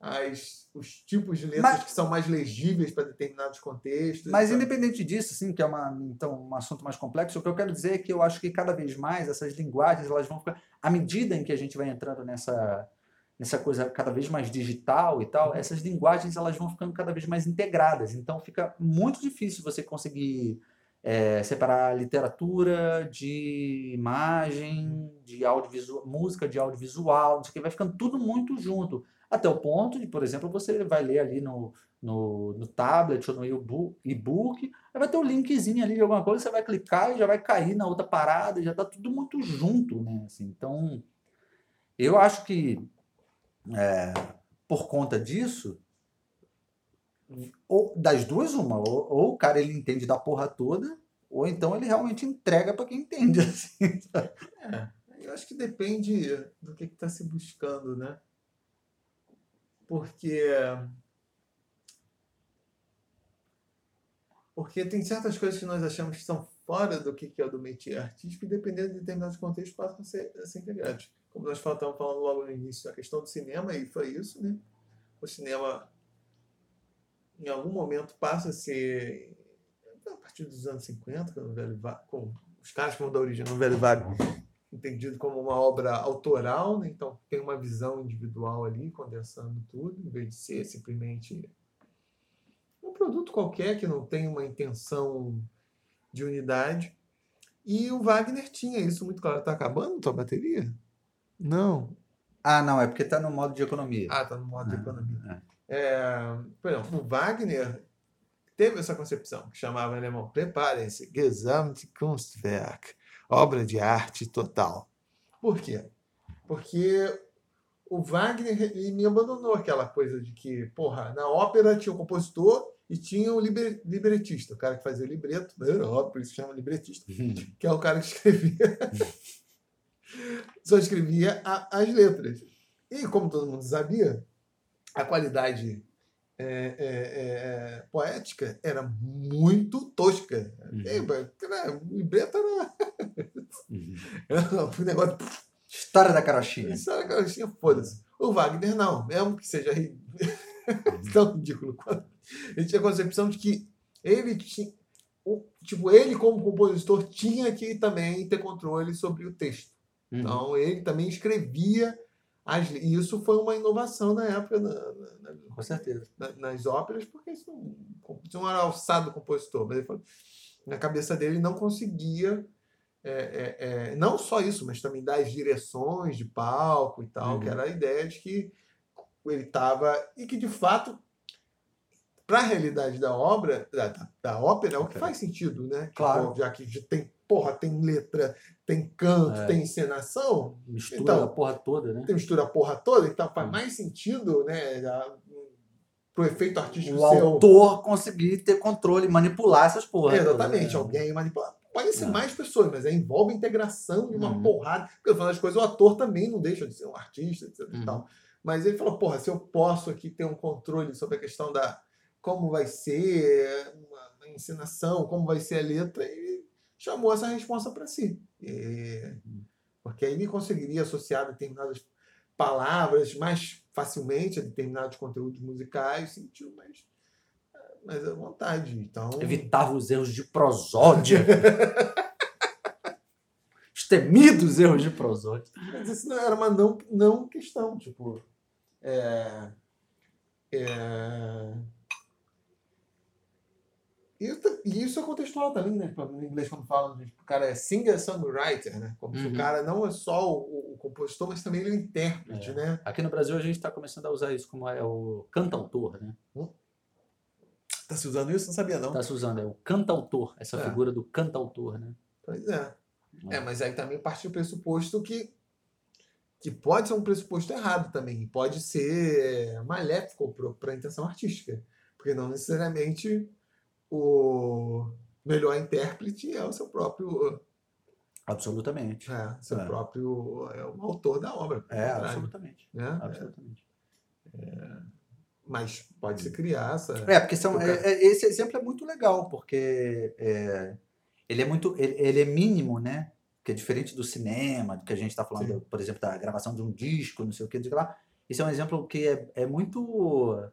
as, os tipos de letras Mas- que são mais legíveis para determinados contextos. Mas sabe? independente disso, assim, que é uma, então, um assunto mais complexo, o que eu quero dizer é que eu acho que cada vez mais essas linguagens elas vão ficar. À medida em que a gente vai entrando nessa, nessa coisa cada vez mais digital e tal, essas linguagens elas vão ficando cada vez mais integradas. Então fica muito difícil você conseguir é, separar literatura de imagem, de audiovisual, música de audiovisual, não sei o que, vai ficando tudo muito junto. Até o ponto de, por exemplo, você vai ler ali no, no, no tablet ou no e-book, aí vai ter um linkzinho ali de alguma coisa, você vai clicar e já vai cair na outra parada, já está tudo muito junto, né? Assim, então, eu acho que é, por conta disso, ou das duas, uma, ou, ou o cara ele entende da porra toda, ou então ele realmente entrega para quem entende. Assim? É, eu acho que depende do que está se buscando, né? Porque. Porque tem certas coisas que nós achamos que são fora do que é o do métier artístico e, dependendo de determinados contextos, passam a ser, a ser integrados. Como nós estávamos falando logo no início, a questão do cinema, e foi isso, né? O cinema, em algum momento, passa a ser, a partir dos anos 50, quando o velho Va- com os caras que vão dar origem no Velho Vago, entendido como uma obra autoral, né? então tem uma visão individual ali, condensando tudo, em vez de ser simplesmente um produto qualquer que não tem uma intenção de unidade. E o Wagner tinha isso muito claro. Tá acabando tua bateria? Não. Ah, não, é porque está no modo de economia. Ah, tá no modo de Ah, economia. é. É, por exemplo, o Wagner teve essa concepção, que chamava em alemão, preparem-se, Gesamtkunstwerk, obra de arte total. Por quê? Porque o Wagner ele me abandonou aquela coisa de que, porra, na ópera tinha o compositor e tinha o liber- libretista, o cara que fazia o libreto, né? óbvio, por isso chama libretista, que é o cara que escrevia, só escrevia a- as letras. E como todo mundo sabia, a qualidade é, é, é, poética era muito tosca. Uhum. E, era- o libreto era, Uhum. era um negócio. História da carochinha. Isso era carochinha, foda-se. O Wagner não, mesmo que seja ri- tão ridículo quanto. Ele tinha a concepção de que ele tinha. o- Tipo, ele, como compositor, tinha que também ter controle sobre o texto. Uhum. Então, ele também escrevia. As, e isso foi uma inovação na época na- na- na- Com certeza. na- nas óperas, porque isso não, isso não era alçado do compositor, mas na cabeça dele não conseguia, é, é, é, não só isso, mas também dar as direções de palco e tal, Uhum. que era a ideia de que ele estava, e que de fato, para a realidade da obra, da, da- ópera, é o que faz sentido, né? Tipo, Claro. já que tem, porra, tem letra, tem canto, É. tem encenação, Mistura Então, a porra toda, né? tem mistura a porra toda, então faz Hum. mais sentido, né? Para o efeito artístico O ser o- autor conseguir ter controle, manipular essas porras. É, exatamente, todas, né? alguém manipular. Pode ser É. mais pessoas, mas é, envolve a integração de uma Uhum. porrada. Porque final das coisas, o ator também não deixa de ser um artista, etc. e Uhum. tal. Mas ele falou, porra, se eu posso aqui ter um controle sobre a questão da como vai ser uma, uma encenação, como vai ser a letra, ele chamou essa resposta para si. E- porque aí ele conseguiria associar determinadas palavras mais facilmente a determinados conteúdos musicais, sentiu mais, mais à vontade. Então, Evitava os erros de prosódia. Os temidos erros de prosódia. Mas isso não era uma não, não questão, tipo. É, é, e isso é contextual também, né? No inglês, quando falam, o cara é singer-songwriter, né? Como se Uhum. o cara não é só o, o- compositor, mas também ele é o intérprete, É. né? Aqui no Brasil a gente está começando a usar isso como é o cantautor, né? Tá se usando isso? Não sabia, não. Está se usando, é o cantautor, essa É. figura do cantautor, né? Pois é. É, mas aí também parte do pressuposto que, que pode ser um pressuposto errado também. Pode ser maléfico para a intenção artística. Porque não necessariamente o melhor intérprete é o seu próprio, Absolutamente. é, seu É. próprio é o autor da obra. É, absolutamente. né? Absolutamente. Mas pode se criar essa. É, porque são, é- é- esse exemplo é muito legal, porque é, ele é muito. Ele, ele é mínimo, né? Que é diferente do cinema, do que a gente está falando, Sim. por exemplo, da gravação de um disco, não sei o que, não sei o que lá. Isso é um exemplo que é, é muito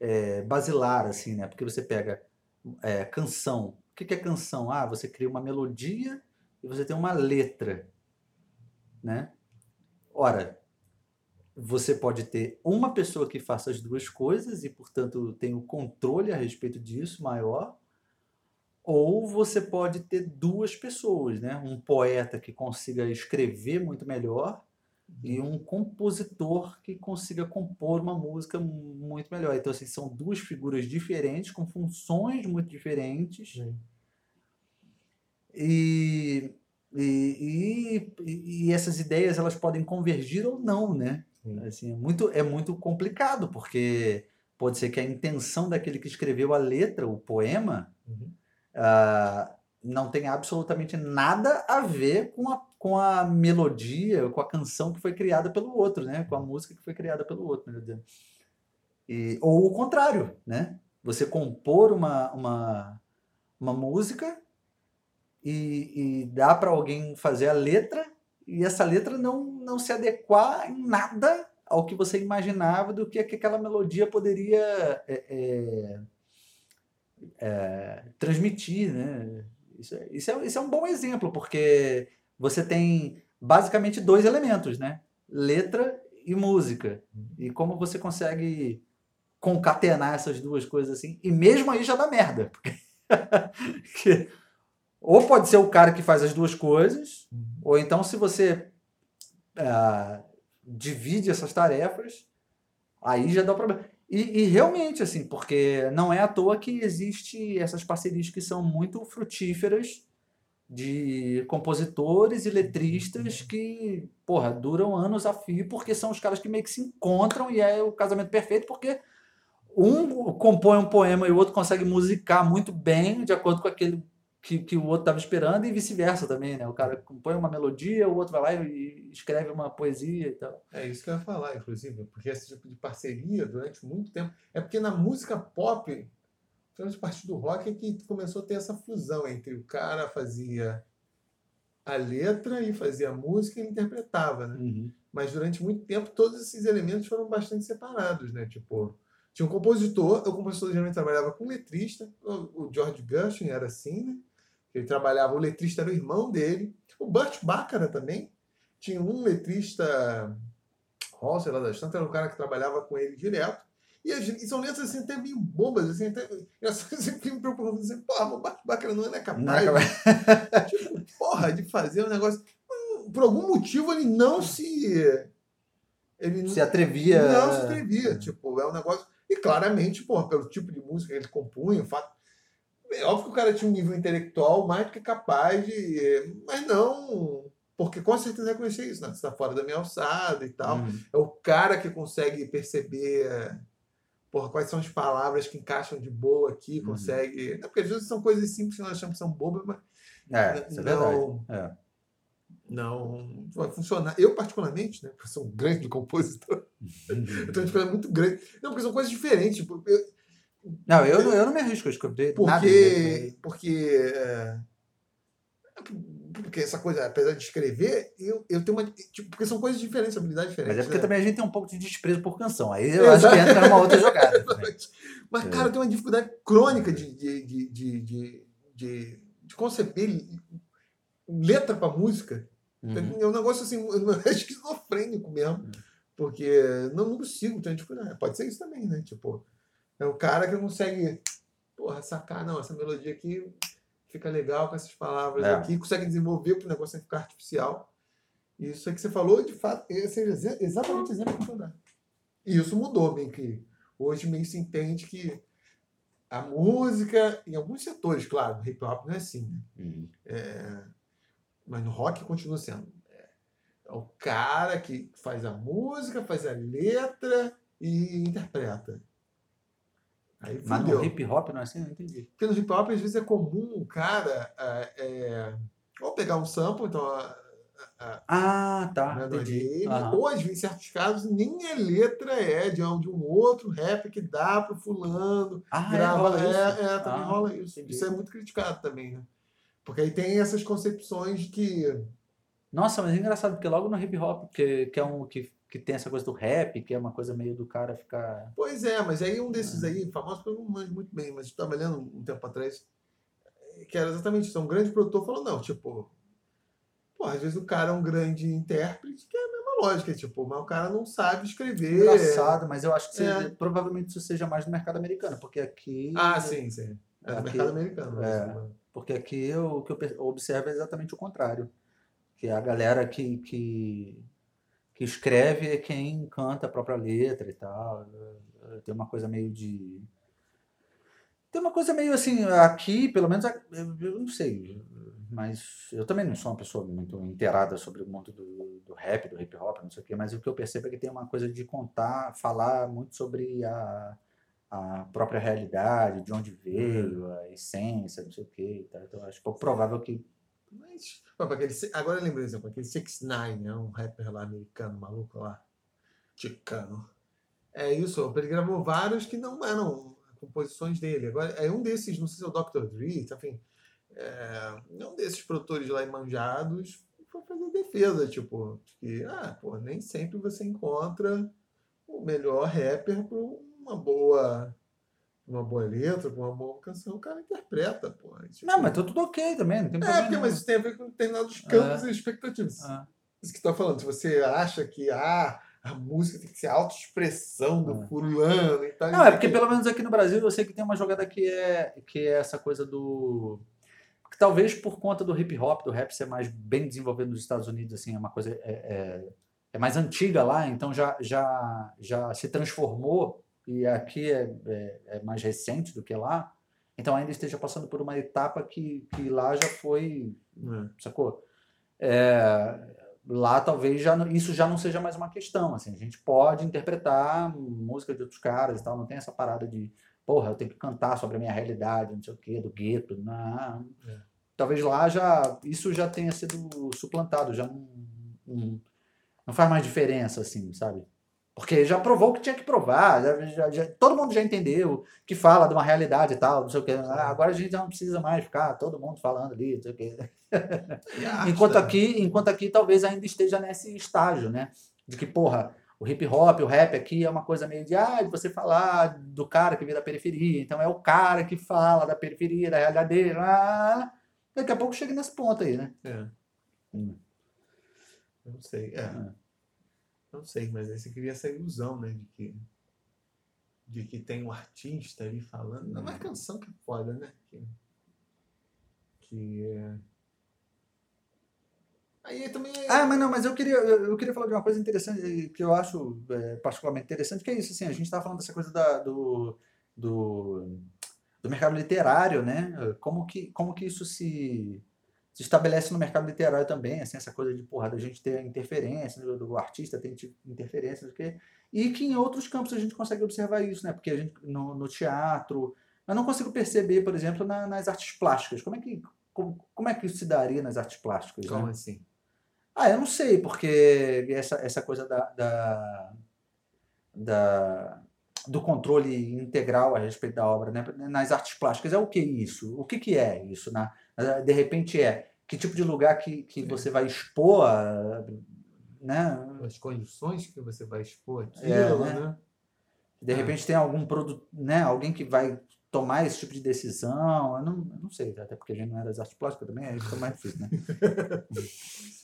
é, basilar, assim, né? Porque você pega é, canção. O que é canção? Ah, você cria uma melodia e você tem uma letra, né? Ora, você pode ter uma pessoa que faça as duas coisas e, portanto, tem o controle a respeito disso maior, ou você pode ter duas pessoas, né? Um poeta que consiga escrever muito melhor e um compositor que consiga compor uma música muito melhor. Então, assim, são duas figuras diferentes, com funções muito diferentes. Sim. E, e, e, e essas ideias elas podem convergir ou não, né? Sim. Assim, é, muito, é muito complicado, porque pode ser que a intenção daquele que escreveu a letra, o poema, Uhum. ah, não tenha absolutamente nada a ver com a, com a melodia, com a canção que foi criada pelo outro, né? Com a música que foi criada pelo outro, melhor dizendo. E, ou o contrário, né? Você compor uma, uma, uma música e, e dar para alguém fazer a letra e essa letra não, não se adequar em nada ao que você imaginava do que, que aquela melodia poderia é, é, é, transmitir, né? Isso é, isso, é, isso é um bom exemplo, porque você tem basicamente dois elementos, né? Letra e música. E como você consegue concatenar essas duas coisas assim, e mesmo aí já dá merda. Porque que- ou pode ser o cara que faz as duas coisas, Uhum. ou então se você ah, divide essas tarefas, aí já dá problema. E, e realmente, assim, porque não é à toa que existe essas parcerias que são muito frutíferas de compositores e letristas que, porra, duram anos a fio, porque são os caras que meio que se encontram e é o casamento perfeito, porque um compõe um poema e o outro consegue musicar muito bem, de acordo com aquele que, que o outro estava esperando, e vice-versa também, né? O cara compõe uma melodia, o outro vai lá e escreve uma poesia e tal. É isso que eu ia falar, inclusive, porque esse tipo de parceria durante muito tempo. É porque na música pop, a partir do rock, é que começou a ter essa fusão entre o cara fazia a letra e fazia a música e ele interpretava, né? Mas durante muito tempo todos esses elementos foram bastante separados, né? Tipo, tinha um compositor, o compositor geralmente trabalhava com letrista, o, o George Gershwin era assim, né? Ele trabalhava, o letrista era o irmão dele. O Burt Bacharach também tinha um letrista, sei lá das tantas, era um cara que trabalhava com ele direto. E, as- e são letras assim, até meio bobas, assim, até. Eu sempre me preocupando assim, porra, o Burt Bacharach não é capaz, Não é tipo, porra, de fazer um negócio. Por algum motivo ele não se. Ele Se atrevia. não se atrevia. Tipo, é um negócio. E claramente, porra, pelo tipo de música que ele compunha, o fato. É óbvio que o cara tinha um nível intelectual mais do que capaz de. Mas não. Porque com certeza reconhecer isso, né? Você está fora da minha alçada e tal. Hum. É o cara que consegue perceber. Porra, quais são as palavras que encaixam de boa aqui, Uhum. consegue. Não, porque às vezes são coisas simples que nós achamos que são bobas, mas É, isso é Não. verdade. É. não vai funcionar. Eu, particularmente, né? Porque eu sou um grande compositor, eu tenho uma dificuldade muito grande. Não, porque são coisas diferentes. Tipo, eu- Não, eu, não- eu não me arrisco a escrever nada. porque. Porque. é, porque essa coisa, apesar de escrever, eu, eu tenho uma. Tipo, porque são coisas diferentes, habilidades diferentes. Mas é porque né? também a gente tem um pouco de desprezo por canção. Aí eu acho que entra numa outra jogada. Mas, É. cara, eu tenho uma dificuldade crônica de, de, de, de, de, de, de conceber letra para música. Uhum. É um negócio assim, é esquizofrênico mesmo. Porque não, não consigo, tenho dificuldade. Pode ser isso também, né? Tipo, é o cara que consegue, porra, sacar, não, essa melodia aqui fica legal com essas palavras É. aqui, consegue desenvolver para o negócio ficar artificial. Isso aí que você falou, de fato, esse é exa- exatamente o exemplo que eu dar. E isso mudou, bem que hoje meio se entende que a música, em alguns setores, claro, o hip hop não é assim, né? Uhum. É, mas no rock continua sendo. É, é o cara que faz a música, faz a letra e interpreta. Aí Mas no hip hop não é assim? Não entendi. Porque no hip hop, às vezes, é comum o cara é, é, ou pegar um sample, então a, a, Ah, tá. né, é entendi. ou às vezes, em certos casos, nem a letra é de um, de um outro rap que dá pro fulano, Ah, é, grava, é, isso. é, também Ah, rola isso. entendi. Isso é muito criticado também, né? Porque aí tem essas concepções que. Nossa, mas é engraçado, porque logo no hip hop, que, que é um que, que tem essa coisa do rap, que é uma coisa meio do cara ficar. Pois é, mas aí um desses aí, famoso que eu não manjo muito bem, mas estava lendo um tempo atrás, que era exatamente isso. Um grande produtor falou, não, tipo, pô, às vezes o cara é um grande intérprete, que é a mesma lógica, tipo, mas o cara não sabe escrever. Engraçado, mas eu acho que É. seja- provavelmente isso seja mais no mercado americano, porque aqui. Ah, sim, sim. É Aqui- mercado americano. é. Porque aqui eu- o que eu observo é exatamente o contrário. Que a galera que, que, que escreve é quem canta a própria letra e tal. Tem uma coisa meio de. Tem uma coisa meio assim, aqui, pelo menos, eu não sei, mas eu também não sou uma pessoa muito inteirada sobre o mundo do, do rap, do hip hop, não sei o quê, mas o que eu percebo é que tem uma coisa de contar, falar muito sobre a, a própria realidade, de onde veio, a essência, não sei o quê. tal. Então, acho pouco provável que. Mas, pra aquele, agora eu lembrei, exemplo, aquele 6 ix né? Um rapper lá americano, maluco lá, ticano. É isso, ele gravou vários que não eram composições dele. Agora, é um desses, não sei se é o Dr. Dre, enfim, é, um desses produtores lá manjados foi fazer defesa, tipo, que, ah, pô, nem sempre você encontra o melhor rapper para uma boa uma boa letra, pra uma boa canção, o cara interpreta, pô. Tipo, Não, mas tá tudo ok também, não tem é, problema. porque, não. mas isso tem a ver com determinados campos e expectativas. Ah, Isso que você tá falando. Se você acha que ah, a música tem que ser autoexpressão do É. fulano e tal. Não, é porque pelo menos aqui no Brasil eu sei que tem uma jogada que é, que é essa coisa do. Que talvez por conta do hip hop, do rap ser mais bem desenvolvido nos Estados Unidos, assim, é uma coisa. É, é, é mais antiga lá, então já, já, já se transformou, e aqui é, é, é mais recente do que lá. Então ainda esteja passando por uma etapa que, que lá já foi sacou? É, lá talvez já isso já não seja mais uma questão, assim, a gente pode interpretar música de outros caras e tal, não tem essa parada de, porra, eu tenho que cantar sobre a minha realidade, não sei o quê, do gueto, não. É. Talvez lá já, isso já tenha sido suplantado, já não, não, não faz mais diferença, assim, sabe? Porque já provou o que tinha que provar, já, já- já- todo mundo já entendeu que fala de uma realidade e tal, não sei o quê. Ah, agora a gente não precisa mais ficar todo mundo falando ali, não sei o. E arte Enquanto aqui, enquanto aqui talvez ainda esteja nesse estágio, né? De que, porra, o hip hop, o rap aqui é uma coisa meio de, ah, de você falar do cara que veio da periferia. Então é o cara que fala da periferia, da realidade dele. Ah, daqui a pouco chega nesse ponto aí, né? É. Hum. Não sei. É. É. Não sei, mas aí você cria essa ilusão, né? De que, de que tem um artista ali falando. Não, mas canção que é foda, né? Que, que é. Aí também é. Ah, mas não, mas eu queria, eu, eu queria falar de uma coisa interessante, que eu acho é, particularmente interessante, que é isso, assim, a gente estava falando dessa coisa da, do, do, do mercado literário, né? Como que, como que isso se, se estabelece no mercado literário também, assim, essa coisa de, porra, da gente ter interferência, do, do artista ter ti- interferência, não sei o quê, e que em outros campos a gente consegue observar isso, né? Porque a gente, no, no teatro, eu não consigo perceber, por exemplo, na- nas artes plásticas, como é que, como, como é que isso se daria nas artes plásticas, né? Como assim? Ah, eu não sei, porque essa, essa coisa da, da, da- do controle integral a respeito da obra, né? Nas artes plásticas, é o que isso? O que, que é isso? Na, de repente é que tipo de lugar que, que você vai expor, ah, né? As condições que você vai expor aquilo, É, né? né? De repente tem algum produto, né? Alguém que vai tomar esse tipo de decisão. Eu não, eu não sei, até porque a gente não é das artes plásticas também, aí fica mais difícil, né?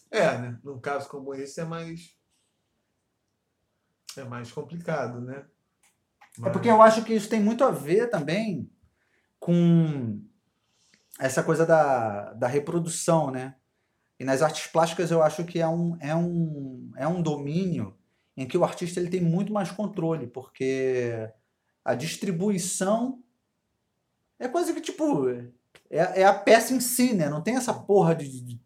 É, né? Num caso como esse é mais. É mais complicado, né? É porque eu acho que isso tem muito a ver também com essa coisa da, da reprodução, né? E nas artes plásticas eu acho que é um, é um, é um domínio em que o artista ele tem muito mais controle, porque a distribuição é quase que tipo. É, é a peça em si, né? Não tem essa porra de, de,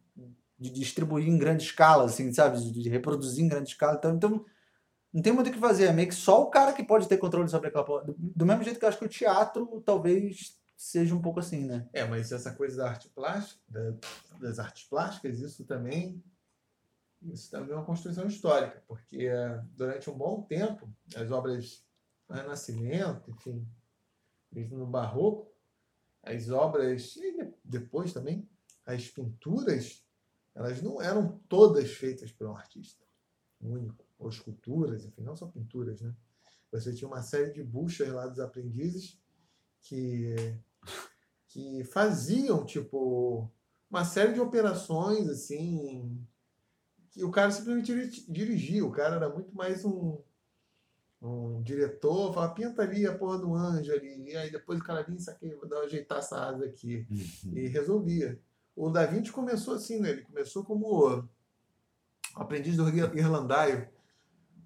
de distribuir em grande escala, assim, sabe? De, de reproduzir em grande escala. Então, então não tem muito o que fazer. É meio que só o cara que pode ter controle sobre aquela porra. Do, do mesmo jeito que eu acho que o teatro talvez seja um pouco assim, né? É, mas essa coisa da arte plástica, da- das artes plásticas, isso também Isso também é uma construção histórica, porque eh, durante um bom tempo, as obras do Renascimento, enfim, mesmo no Barroco, as obras, e depois também, as pinturas, elas não eram todas feitas por um artista único, ou esculturas, enfim, não só pinturas, né? Você tinha uma série de buchas lá dos aprendizes que, que faziam, tipo, uma série de operações, assim, que o cara simplesmente dirigia. O cara era muito mais um, um diretor, falava, pinta ali a porra do anjo ali. E aí depois o cara vinha, isso aqui, vou dar ajeitar essa asa aqui. Uhum. E resolvia. O Da Vinci começou assim, né? Ele começou como aprendiz do irlandaio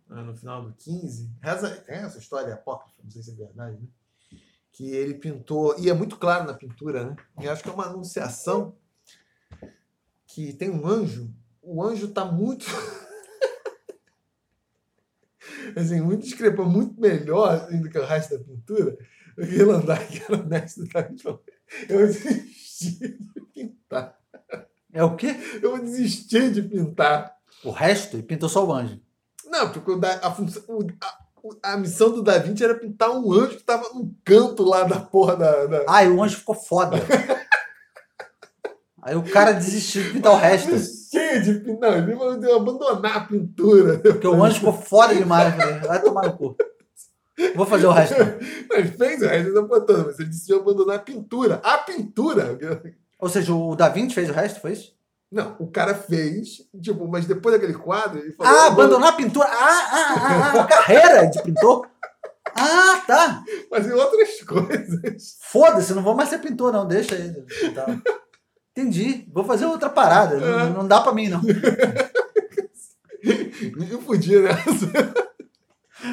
né, no final do 15. Reza, tem essa história apócrifa, não sei se é verdade, né? Que ele pintou, e é muito claro na pintura, né? E acho que é uma anunciação que tem um anjo o anjo está muito. assim, muito discrepa, muito melhor assim, do que o resto da pintura. O Guilandar, que era o mestre da eu desisti de pintar. É o quê? Eu desisti de pintar. O resto? E pintou só o anjo. Não, porque a, função, a, a, missão do Da Vinci era pintar um anjo que estava num canto lá da porra da. da... Ah, e o anjo ficou foda. Aí o cara desistiu de pintar o resto. Cheio de pintar. Ele mandou abandonar a pintura. Porque o anjo ficou foda demais. Falei, vai tomar no cu. Vou fazer o resto. Mas fez o resto da toda, mas ele decidiu abandonar a pintura. A pintura! Ou seja, o Da Vinci fez o resto, foi isso? Não, o cara fez, tipo, mas depois daquele quadro, ele falou. Ah, abandonar a pintura! Ah, ah, ah, ah, carreira de pintor! Ah, tá! Fazer outras coisas. Foda-se, não vou mais ser pintor, não, deixa ele. Entendi. Vou fazer outra parada. Não, é. não dá pra mim, não. Eu podia, né?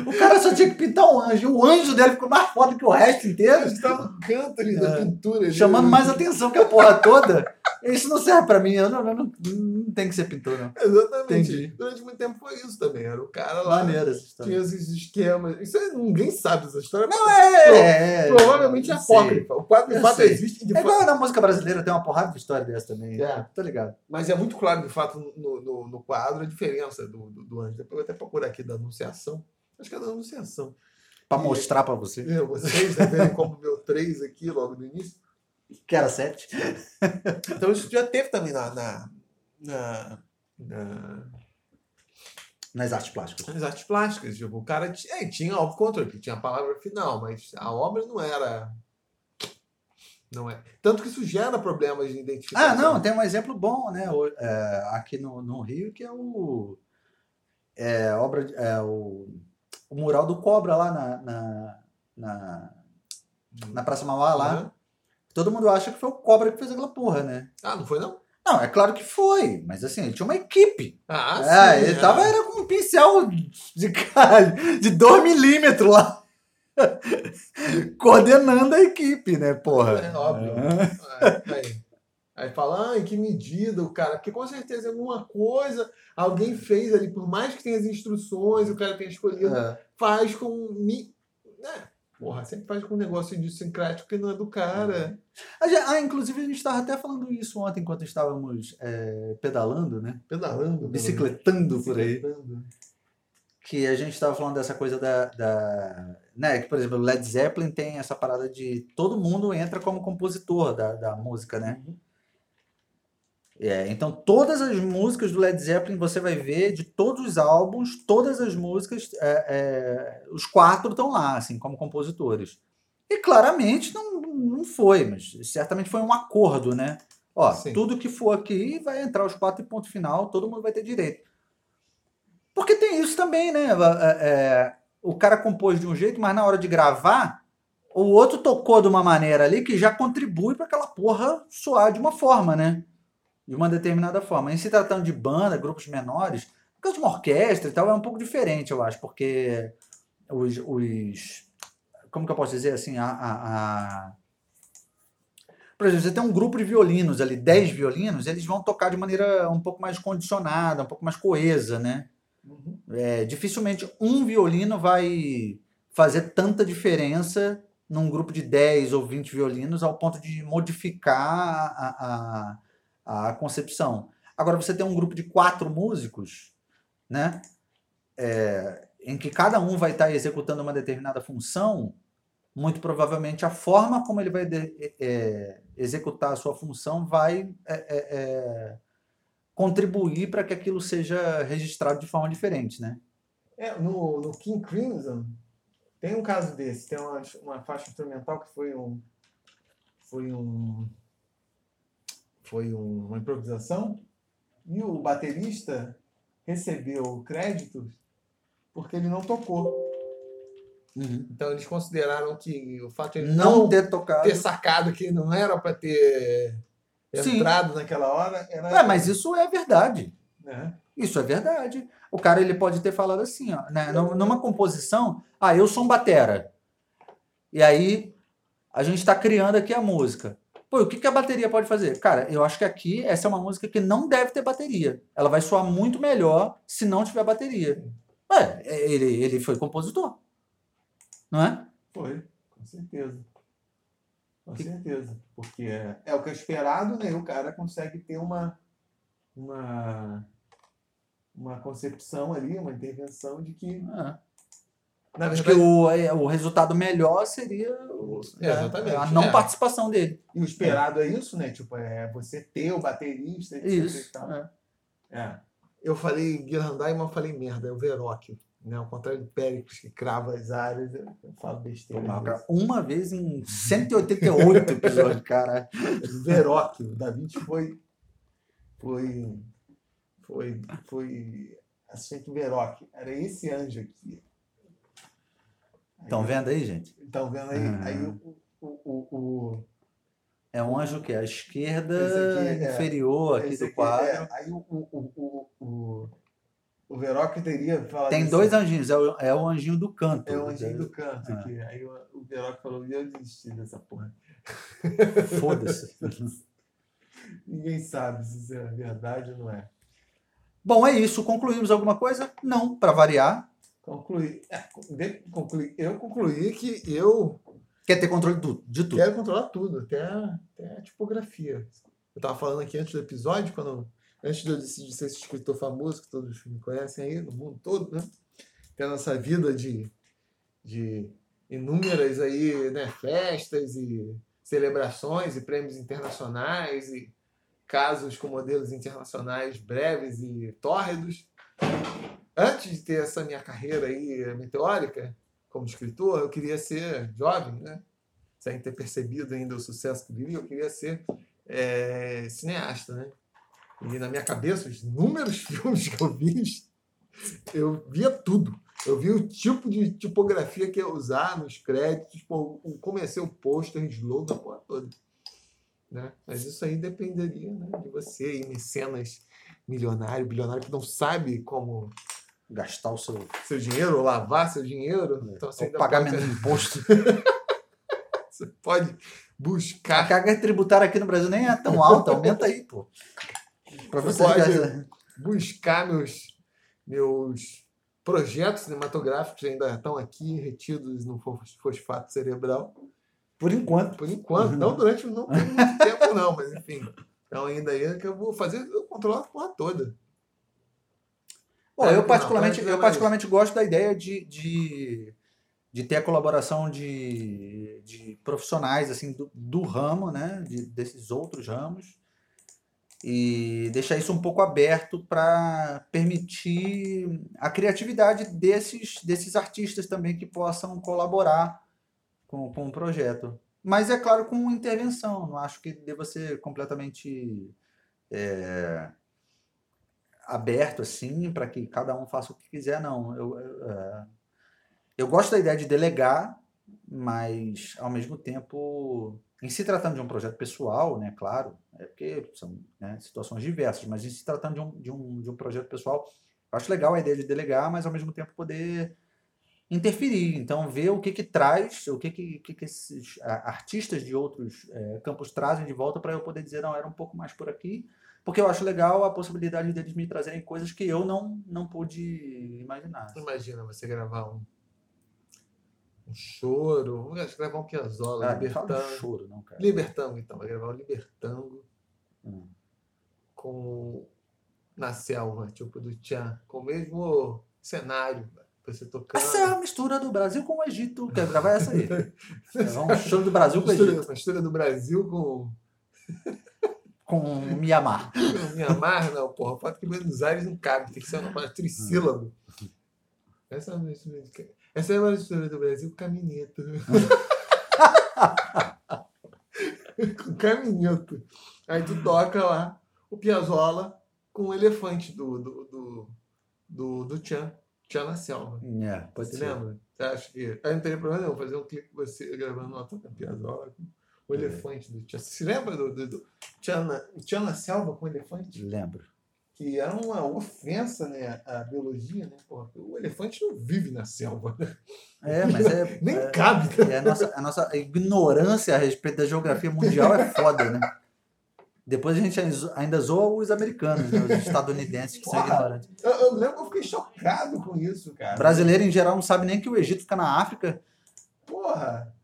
O cara só tinha que pintar um anjo. O anjo dele ficou mais foda que o resto inteiro. Estava no canto ali da é. pintura. Chamando mais atenção que a porra toda. Isso não serve pra mim. Eu não, não, não, não tem que ser pintor, não. Exatamente. Entendi. Durante muito tempo foi isso também. Era o cara lá. Maneiro essa história. Tinha esses esquemas. Isso ninguém sabe essa história. Não, é. Pro, provavelmente é apócrifa. O quadro de fato existe. De é igual na música brasileira, tem uma porrada de história dessa também. É. Tô ligado. Mas é muito claro, de fato, no, no, no quadro a diferença do, do, do anjo. Depois eu vou até procurar aqui da Anunciação. Acho que é da Anunciação. Para mostrar para você. É, vocês, né, verem como meu 3 aqui logo no início. Que era 7. então isso já teve também na, na, na, na nas artes plásticas. Nas artes plásticas. Tipo, o cara é, tinha, óbvio, controle, tinha a palavra final, mas a obra não era. Não é. Tanto que isso gera problemas de identificação. Ah, não, tem um exemplo bom, né? É, aqui no, no Rio, que é o. É, obra, é, o o mural do Cobra lá na, na, na, na Praça Mauá lá. Uhum. Todo mundo acha que foi o Cobra que fez aquela porra, né? Ah, não foi não? Não, é claro que foi, mas assim, ele tinha uma equipe. Ah, é, sim. Ele é. tava era com um pincel de, de 2 milímetros lá. coordenando a equipe, né, porra? É óbvio. É. Aí, aí fala, ah, em que medida o cara. Porque com certeza alguma coisa alguém fez ali, por mais que tenha as instruções, o cara tenha escolhido, é. faz com. Mi... Né? Porra, sempre faz com um negócio idiosincrático que não é do cara. Ah, inclusive a gente estava até falando isso ontem enquanto estávamos é, pedalando, né? Pedalando. Bicicletando por aí. Que a gente estava falando dessa coisa da, da. né? Que, por exemplo, o Led Zeppelin tem essa parada de todo mundo entra como compositor da, da música, né? Uhum. É, então, todas as músicas do Led Zeppelin você vai ver, de todos os álbuns, todas as músicas, é, é, os quatro estão lá, assim, como compositores. E claramente não, não foi, mas certamente foi um acordo, né? Ó, Sim. tudo que for aqui vai entrar os quatro e ponto final, todo mundo vai ter direito. Porque tem isso também, né? É, é, o cara compôs de um jeito, mas na hora de gravar, o outro tocou de uma maneira ali que já contribui para aquela porra soar de uma forma, né? De uma determinada forma. Em se tratando de banda, grupos menores, no caso de uma orquestra e tal, é um pouco diferente, eu acho, porque os. os como que eu posso dizer assim? A, a, a... Por exemplo, você tem um grupo de violinos ali, 10 violinos, eles vão tocar de maneira um pouco mais condicionada, um pouco mais coesa, né? Uhum. É, dificilmente um violino vai fazer tanta diferença num grupo de 10 ou 20 violinos ao ponto de modificar a, a, a concepção. Agora, você tem um grupo de quatro músicos, né? É, em que cada um vai estar executando uma determinada função, muito provavelmente a forma como ele vai de, é, executar a sua função vai é, é, é contribuir para que aquilo seja registrado de forma diferente, né? É, no, no King Crimson tem um caso desse, tem uma, uma faixa instrumental que foi um foi um foi um, uma improvisação e o baterista recebeu créditos porque ele não tocou. Uhum. Então eles consideraram que o fato de ele não, não ter tocado, ter sacado que não era para ter entrado Sim. naquela hora, era. É, mas isso é verdade. É. Isso é verdade. O cara ele pode ter falado assim, ó, né? numa composição, ah, eu sou um batera. E aí a gente está criando aqui a música. Pô, o que, que a bateria pode fazer? Cara, eu acho que aqui essa é uma música que não deve ter bateria. Ela vai soar muito melhor se não tiver bateria. Ué, ele, ele foi compositor. Não é? Foi, com certeza. Com que... certeza. Porque é, é o que é esperado, né? O cara consegue ter uma, uma, uma concepção ali, uma intervenção de que. Ah. Na Acho verdade, que o, é, o resultado melhor seria o, é, a não é. participação dele. E o esperado é. isso, né? Tipo, é você ter o baterista. Isso. É. é. Eu falei Guirandai, mas falei merda, é o Veróquio. Né? Ao contrário do Péricles, que crava as áreas, eu, falo besteira. uma vez em 188 episódios, cara. Veróquio, Da Vinci foi. Foi. Foi. Foi. Assistente Veróquio. Era esse anjo aqui. Estão vendo aí, gente? Estão vendo aí? Uhum. Aí o, o, o, o, É um anjo que é a esquerda aqui, é, inferior aqui do quadro. É, aí o, o, o, o, o Veroc teria falado. Tem assim, dois anjinhos, é o, é o anjinho do canto. É o anjinho do canto. Aqui. É. Aí o, o Veroc falou: eu desisti dessa porra. Foda-se. Ninguém sabe se isso é verdade ou não é. Bom, é isso. Concluímos alguma coisa? Não, para variar. Concluí. É, concluí. Eu concluí que eu. Quer ter controle de tudo? De tudo. Quero controlar tudo, até, até a tipografia. Eu estava falando aqui antes do episódio, quando antes de eu decidir ser esse escritor famoso, que todos me conhecem aí, no mundo todo, né? Tendo essa vida de, de inúmeras aí, né, festas e celebrações e prêmios internacionais e casos com modelos internacionais breves e tórridos. Antes de ter essa minha carreira aí meteórica como escritor, eu queria ser jovem, né? Sem ter percebido ainda o sucesso que vivi, eu queria ser é, cineasta, né? E na minha cabeça, os inúmeros filmes que eu vi, eu via tudo. Eu vi o tipo de tipografia que ia usar nos créditos, comecei o pôster, slogan, a porra toda. Né? Mas isso aí dependeria né, de você e mecenas milionário, bilionário, que não sabe como gastar o seu, seu dinheiro, ou lavar seu dinheiro. É. Então, você ou pagar pode... menos imposto. você pode buscar. A carga tributária aqui no Brasil nem é tão alta, aumenta aí, pô. Para você pode buscar meus, meus projetos cinematográficos ainda estão aqui retidos no fosfato cerebral. Por enquanto. Por enquanto. Não durante não muito tempo, não, mas enfim. Então ainda aí é que eu vou fazer, eu controlo a porra toda. Bom, eu particularmente, eu particularmente gosto da ideia de, de, de ter a colaboração de, de profissionais assim do, do ramo, né? De, desses outros ramos e deixar isso um pouco aberto para permitir a criatividade desses, desses artistas também que possam colaborar com, com o projeto. Mas é claro, com intervenção, não acho que deva ser completamente é, aberto assim, para que cada um faça o que quiser, não. Eu, eu, é, eu gosto da ideia de delegar, mas ao mesmo tempo em se tratando de um projeto pessoal, né, claro, é porque são né, situações diversas, mas em se tratando de um, de, um, de um projeto pessoal, acho legal a ideia de delegar, mas ao mesmo tempo poder interferir. Então, ver o que que traz, o que que, que, que esses artistas de outros é, campos trazem de volta para eu poder dizer, não, era um pouco mais por aqui, porque eu acho legal a possibilidade deles me trazerem coisas que eu não, não pude imaginar. Imagina você gravar um um choro. Vamos gravar um Piazzolla, ah, Libertango. Não choro, não, cara. Libertango, então. Vai gravar o Libertango hum. com na selva, tipo do Tchan, com o mesmo cenário. Você tocando. Essa é a mistura do Brasil com o Egito. Quer gravar essa aí? É um show do Brasil com o Egito. mistura, mistura do Brasil com Com Mianmar. Mianmar, não, porra. Foto que Buenos Aires não cabe, tem que ser uma palavra trissílabo. Essa é a mistura, de- essa é a mistura do Brasil com caminhento. com caminhento. Aí tu toca lá o Piazzolla com o elefante do, do, do, do, do Tchan, Tchan na selva. É, pode Você ser. lembra? Você acha que. Aí não teria problema nenhum fazer um clipe com você gravando uma toca Piazzolla com o elefante do Tchan. Você se lembra do, do, do Tchan, na, Tchan na selva com o elefante? Lembro. Que era uma ofensa né, à biologia, né? Porra, o elefante não vive na selva. né? É, mas é. Nem é, cabe. é a, nossa, a nossa ignorância a respeito da geografia mundial é foda, né? Depois a gente ainda zoa os americanos, né? os estadunidenses que são Porra. ignorantes. Eu, eu lembro que eu fiquei chocado com isso, cara. Brasileiro, em geral, não sabe nem que o Egito fica na África. Porra!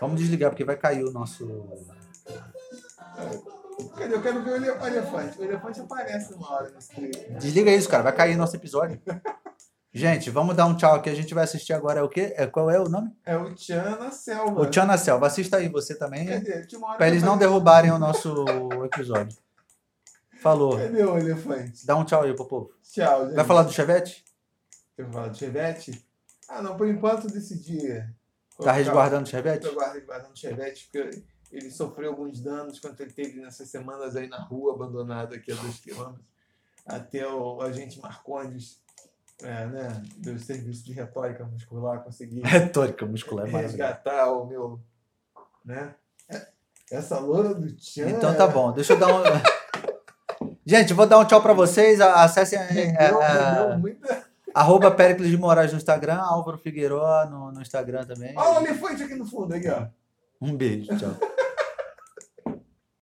Vamos desligar, porque vai cair o nosso. Cadê? Eu quero ver o ele- o elefante. O elefante aparece uma hora nesse. Desliga isso, cara. Vai cair nosso episódio. Gente, vamos dar um tchau aqui. A gente vai assistir agora. É o quê? É, qual é o nome? É o Tchan na selva. O Tchan na Selva. Assista aí você também. Cadê? Pra eles não derrubarem o nosso episódio. Falou. Cadê o elefante? Dá um tchau aí pro povo. Tchau, gente. Vai falar do Chevette? Quer falar do Chevette? Ah, não, por enquanto eu decidi. Tá resguardando o Chevette? Guardo resguardando o Chevette, porque ele sofreu alguns danos quando ele teve nessas semanas aí na rua, abandonado aqui a dois quilômetros. Até o agente Marcondes, é, né, do serviço de retórica muscular, conseguir Retórica muscular é resgatar o meu. Né? É, Essa loura do Tchan. Então tá bom. Deixa eu dar um. Gente, vou dar um tchau pra vocês. Acessem é, Rendeu, é, rendeu muita. Arroba Pericles de Moraes no Instagram, Álvaro Figueiró no, no Instagram também. Olha o elefante aqui no fundo, aí, ó. Um beijo, tchau.